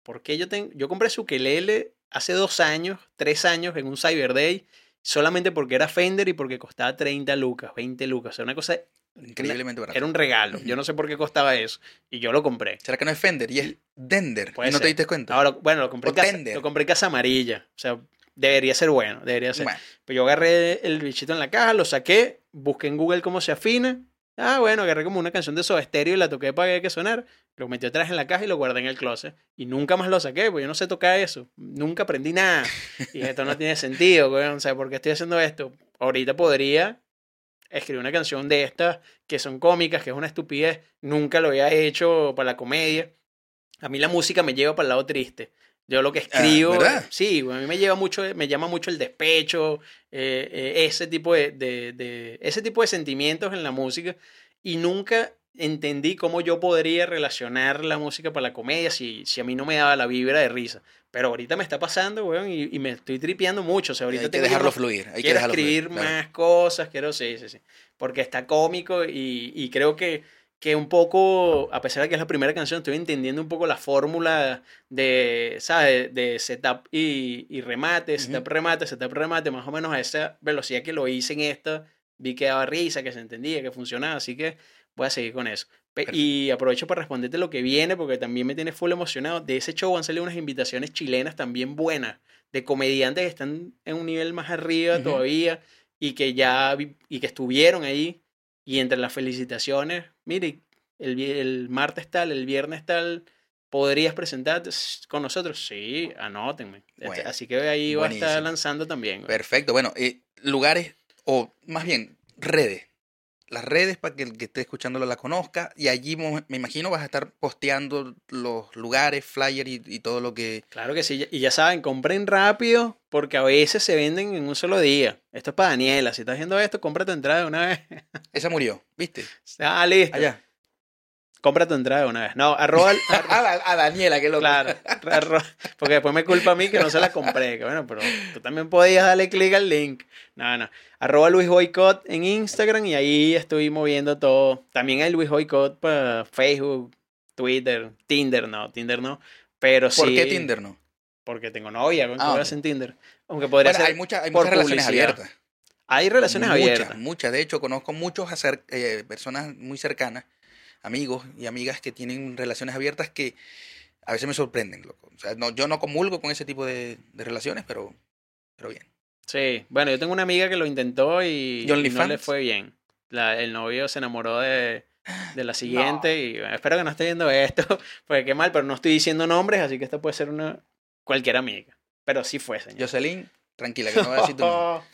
¿Por qué yo tengo, yo compré su ukelele hace dos años, tres años en un Cyber Day, solamente porque era Fender y porque costaba 30 lucas, 20 lucas. O sea, una cosa, Increíblemente barato. era un regalo. Yo no sé por qué costaba eso. Y yo lo compré. ¿Será que no es Fender y es Dender? Puede ¿Y no te diste cuenta? Ahora, bueno, lo compré, O en casa, Tender. lo compré en casa amarilla. O sea, debería ser bueno, debería ser. Bueno, Pero yo agarré el bichito en la caja, lo saqué, busqué en Google cómo se afina. Ah, bueno, agarré como una canción de Soda Stereo y la toqué para que sonar. Lo metí atrás en la caja y lo guardé en el closet. Y nunca más lo saqué, porque yo no sé tocar eso. Nunca aprendí nada. Y esto no tiene sentido, weón. O sea, ¿por qué estoy haciendo esto? Ahorita podría escribir una canción de estas que son cómicas, que es una estupidez. Nunca lo había hecho para la comedia. A mí la música me lleva para el lado triste. Yo lo que escribo, Ah, sí, a mí me lleva mucho, me llama mucho el despecho, eh, eh, ese tipo de, de- de- ese tipo de sentimientos en la música y nunca entendí cómo yo podría relacionar la música para la comedia si, si a mí no me daba la vibra de risa. Pero ahorita me está pasando, weón, y, y me estoy tripeando mucho. O sea, ahorita hay que dejarlo fluir. Hay que quiero dejarlo escribir fluir, claro. más cosas, quiero, sí, sí, sí. Porque está cómico y, y creo que, que un poco, a pesar de que es la primera canción, estoy entendiendo un poco la fórmula de, ¿sabes? De setup y, y remate, Ujú. setup, remate, setup, remate, más o menos a esa velocidad que lo hice en esta, vi que daba risa, que se entendía, que funcionaba, así que voy a seguir con eso. Y aprovecho para responderte lo que viene, porque también me tiene full emocionado. De ese show han salido unas invitaciones chilenas también buenas, de comediantes que están en un nivel más arriba todavía y que ya y que estuvieron ahí. Y entre las felicitaciones, mire, el, el martes tal, el viernes tal, ¿podrías presentarte con nosotros? Sí, anótenme. Este, Bueno, Así que ahí va a estar lanzando también. Perfecto. Bueno, eh, lugares, o más bien, redes. Las redes para que el que esté escuchándolo la conozca. Y allí me imagino vas a estar posteando los lugares, flyer y, y todo lo que. Claro que sí, y ya saben, compren rápido porque a veces se venden en un solo día. Esto es para Daniela, si estás haciendo esto, compra tu entrada de una vez. Esa murió, ¿viste? Ah, listo. Allá. Compra tu entrada una vez. No, arroba, ar- A, la- a Daniela, que lo claro, porque después me culpa a mí que no se la compré. Que bueno, pero tú también podías darle clic al link. No, no. Arroba Luis Boycott en Instagram y ahí estoy moviendo todo. También hay Luis Boycott para Facebook, Twitter, Tinder, no, Tinder no. Pero sí. ¿Por qué Tinder no? Porque tengo novia, ¿qué Ah, voy a ok. hacer en Tinder? Aunque podría Bueno, ser. hay, muchas hay por muchas relaciones publicidad. abiertas. Hay relaciones muchas, abiertas. Muchas, de hecho, conozco muchos acer- eh, personas muy cercanas, amigos y amigas que tienen relaciones abiertas que a veces me sorprenden, loco. O sea, no, yo no comulgo con ese tipo de, de relaciones, pero, pero bien. Sí, bueno, yo tengo una amiga que lo intentó y, ¿Y no le fue bien. La- el novio se enamoró de, de la siguiente. Y bueno, espero que no esté viendo esto, porque qué mal, pero no estoy diciendo nombres, así que esta puede ser una cualquier amiga. Pero sí fue, señor. Jocelyn, tranquila, que no voy a decir tu nombre.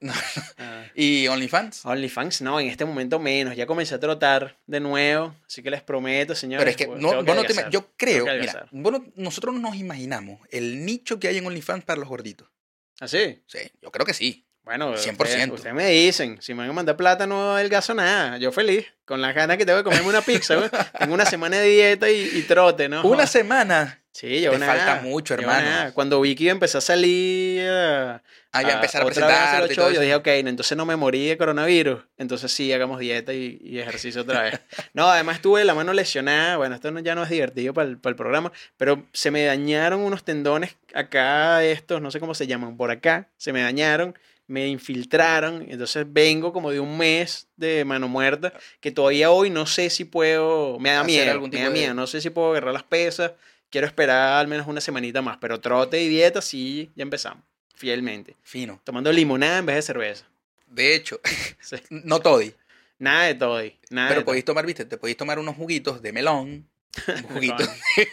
No. ¿Y OnlyFans? OnlyFans, no, en este momento menos. Ya comencé a trotar de nuevo, así que les prometo, señores. Pero es que pues, no, vos no te yo creo, que mira, adelgazar. vos no- nosotros no nos imaginamos el nicho que hay en OnlyFans para los gorditos. ¿Ah, sí? Sí, yo creo que sí. Bueno, 100%. Ustedes, ustedes me dicen, si me van a mandar plata no adelgazo nada. Yo feliz, con las ganas que tengo de comerme una pizza. güey. Tengo una semana de dieta y, y trote, ¿no? Una semana. Sí, llevo Te nada. falta mucho, hermano. nada. Cuando Vicky empezó a salir a, Ah, ya empezar a shows, yo dije, ok, no, entonces no me morí de coronavirus. Entonces sí, hagamos dieta y, y ejercicio otra vez. No, además tuve la mano lesionada. Bueno, esto no- ya no es divertido para el, para el programa, pero se me dañaron unos tendones acá, estos, no sé cómo se llaman, por acá. Se me dañaron, me infiltraron. Entonces vengo como de un mes de mano muerta, que todavía hoy no sé si puedo. Me da miedo, me da de- miedo. No sé si puedo agarrar las pesas. Quiero esperar al menos una semanita más, pero trote y dieta sí, ya empezamos, fielmente. Fino. Tomando limonada en vez de cerveza. De hecho, Sí. no toddy. Nada de Nada Pero de podéis tomar, viste, te podéis tomar unos juguitos de melón, un juguito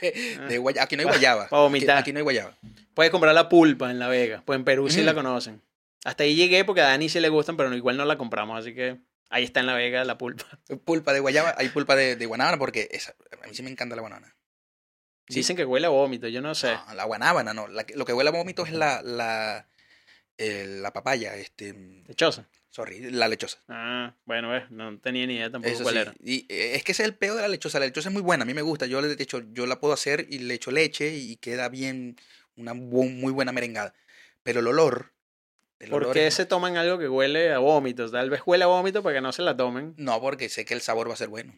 de guayaba. Aquí no hay guayaba. Pa' vomitar. Aquí, aquí no hay guayaba. Puedes comprar la pulpa en La Vega. Pues en Perú sí Mm. la conocen. Hasta ahí llegué porque a Dani sí le gustan, pero igual no la compramos. Así que ahí está en La Vega la pulpa. Pulpa de guayaba, hay pulpa de, de guanábana porque esa, a mí sí me encanta la guanábana. Dicen que huele a vómito, yo no sé. No, la guanábana, no. La lo que huele a vómito es la, la, eh, la papaya, este, Lechosa. sorry, la lechosa. Ah, bueno, ves, no tenía ni idea tampoco Eso cuál sí. era. Y eh, es que ese es el peor de la lechosa. La lechosa es muy buena, a mí me gusta. Yo, de hecho, yo la puedo hacer y le echo leche y queda bien, una bu- muy buena merengada. Pero el olor... ¿Por qué es- se toman algo que huele a vómitos? Tal vez huele a vómito para que no se la tomen. No, porque sé que el sabor va a ser bueno.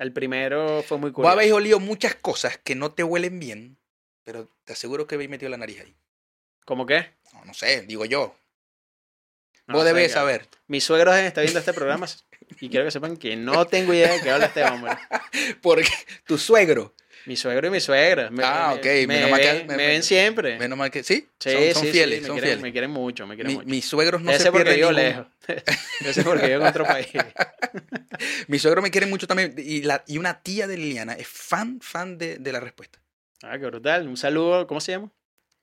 El primero fue muy Vos curioso. habéis olido muchas cosas que no te huelen bien, pero te aseguro que habéis metido la nariz ahí. ¿Cómo qué? No, no sé, digo yo. No Vos debes saber. Mis suegros estar viendo este programa y quiero que sepan que no tengo idea de qué habla este hombre. Porque tu suegro, Mi suegro y mi suegra. Me, Ah, ok, Me, menos mal que- ven, me- me me- ven siempre. menos mal que sí, Sí, son, son sí, sí, fieles, me son quieren, fieles. Me quieren mucho, me quieren Mi- mucho. mis suegros no Debe se porque pierden vivo ningún- lejos. Debe ser porque vivo en otro país. Mis suegros me quieren mucho también. Y, la, y una tía de Liliana es fan, fan de, de la respuesta. Ah, qué brutal. Un saludo. ¿Cómo se llama?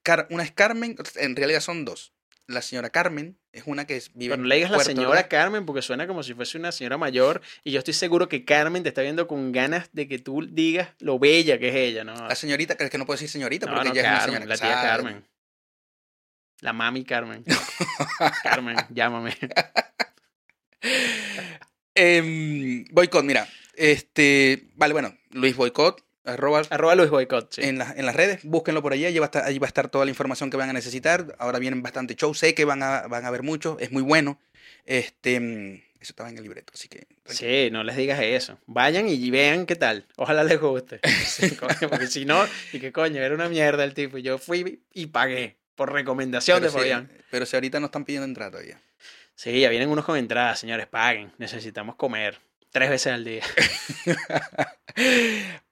Car- una es Carmen, en realidad son dos. La señora Carmen es una que es- vive Bueno, en le digas la señora. Carmen porque suena como si fuese una señora mayor y yo estoy seguro que Carmen te está viendo con ganas de que tú digas lo bella que es ella, ¿no? La señorita, que es que no puedo decir señorita No, porque no, ella es una Carmen, señora la tía. Carmen. La mami Carmen. Carmen, llámame. Em, boicot, mira. Este, vale, bueno, Luis Boicot, arroba Arroba Luis Boicot, sí. en, la- en las redes, búsquenlo por allí, allí va, a estar, allí va a estar toda la información que van a necesitar. Ahora vienen bastante shows, sé que van a, van a ver muchos, es muy bueno. Este, mm, eso estaba en el libreto, así que tranquilo. Sí, no les digas eso. Vayan y vean qué tal. Ojalá les guste. Sí, coño, porque si no, y qué coño, era una mierda el tipo. Yo fui y pagué por recomendación pero, de Fabián. si, pero si ahorita no están pidiendo entrada todavía. Sí, ya vienen unos con entradas, señores, paguen. Necesitamos comer tres veces al día.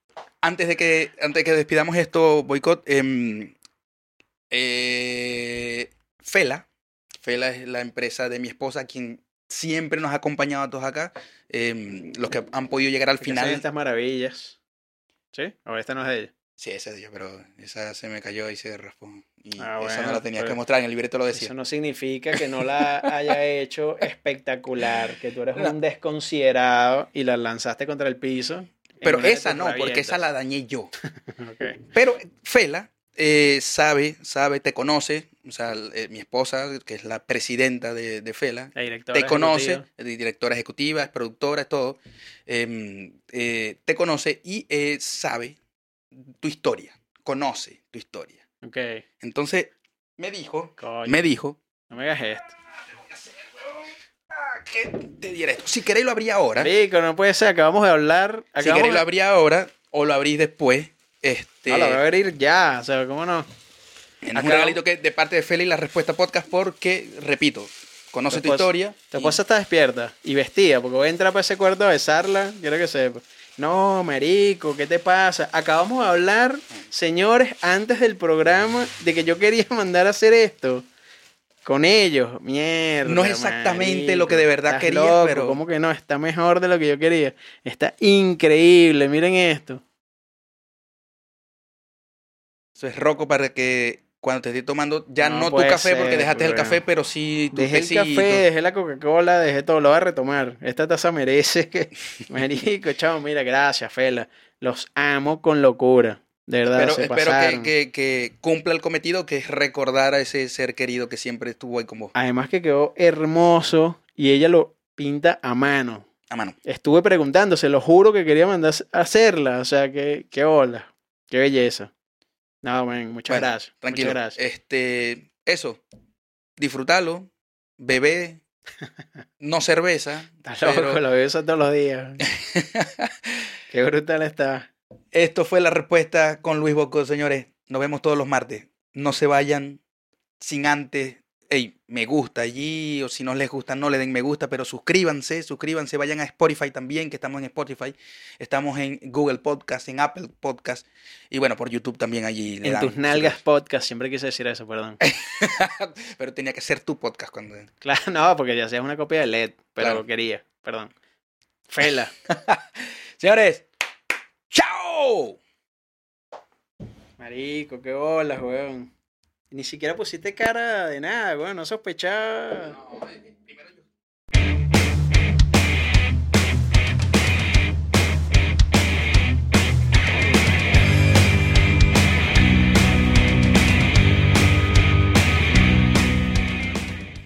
Antes de que, antes de que despidamos esto, boicot, em, eh, Fela, Fela es la empresa de mi esposa, quien siempre nos ha acompañado a todos acá, em, los que han podido llegar al final. estas maravillas. ¿Sí? O esta no es de ella. Sí, esa es de ella, pero esa se me cayó y se raspó. Y Ah, esa bueno, no la tenías que mostrar, en el libreto lo decía. Eso no significa que no la haya hecho espectacular, que tú eres No. un desconsiderado y la lanzaste contra el piso. Pero esa no, porque esa la dañé yo. Pero Fela eh, sabe, sabe, te conoce, o sea, eh, mi esposa, que es la presidenta de, de Fela, te conoce, ejecutiva. directora ejecutiva, es productora, es todo, em, eh, te conoce y sabe tu historia, conoce tu historia. Ok, Entonces, me dijo, coño, me dijo, no me hagas esto. "Ah, que te diera esto. Si queréis lo abría ahora, Rico, no puede ser, acabamos de hablar. si queréis lo de... abría ahora o lo abrís después. Este, No, la voy a abrir ya, o sea, ¿cómo no? es un regalito que de parte de Fela y la respuesta podcast porque, repito, conoce tu historia. Tu y- esposa está despierta y vestida, porque voy a entrar para ese cuarto a besarla, quiero que sepa. No, marico, ¿qué te pasa? Acabamos de hablar, señores, antes del programa, de que yo quería mandar a hacer esto. Con ellos. Mierda. No es exactamente lo que de verdad quería, loco, pero- ¿Cómo que no? Está mejor de lo que yo quería. Está increíble. Miren esto. Eso es roco para que cuando te estés tomando, ya No no, tu café porque dejaste el café, pero sí tu Dejé el café, dejé la Coca-Cola, dejé todo. Lo voy a retomar. Esta taza merece que. Marico, chao, mira, gracias, Fela. Los amo con locura. De verdad, Pero se espero que, pasaron. que- que cumpla el cometido, que es recordar a ese ser querido que siempre estuvo ahí con vos. Además que quedó hermoso y ella lo pinta a mano. A mano. Estuve preguntando, se lo juro que quería mandar a hacerla. O sea, que, qué hola, qué belleza. No, man, muchas Bueno, gracias. Tranquilo. Muchas gracias. Este, eso. Disfrútalo. Bebé. No cerveza. Pero- loco, lo veo eso todos los días. qué brutal está. Esto fue la respuesta con Luis Boco, señores. Nos vemos todos los martes. No se vayan sin antes. Ey, me gusta allí, o si no les gusta, no le den me gusta, pero suscríbanse, suscríbanse, vayan a Spotify también, que estamos en Spotify. Estamos en Google Podcast, en Apple Podcast, y bueno, por YouTube también allí. le En dan tus nalgas podcast, siempre quise decir eso, perdón. pero tenía que ser tu podcast cuando. Claro, no, porque ya sea una copia de LED, pero Claro. quería, perdón. Fela. Señores, ¡chao! Marico, qué bolas, weón. Ni siquiera pusiste cara de nada, weón, no sospechaba. No,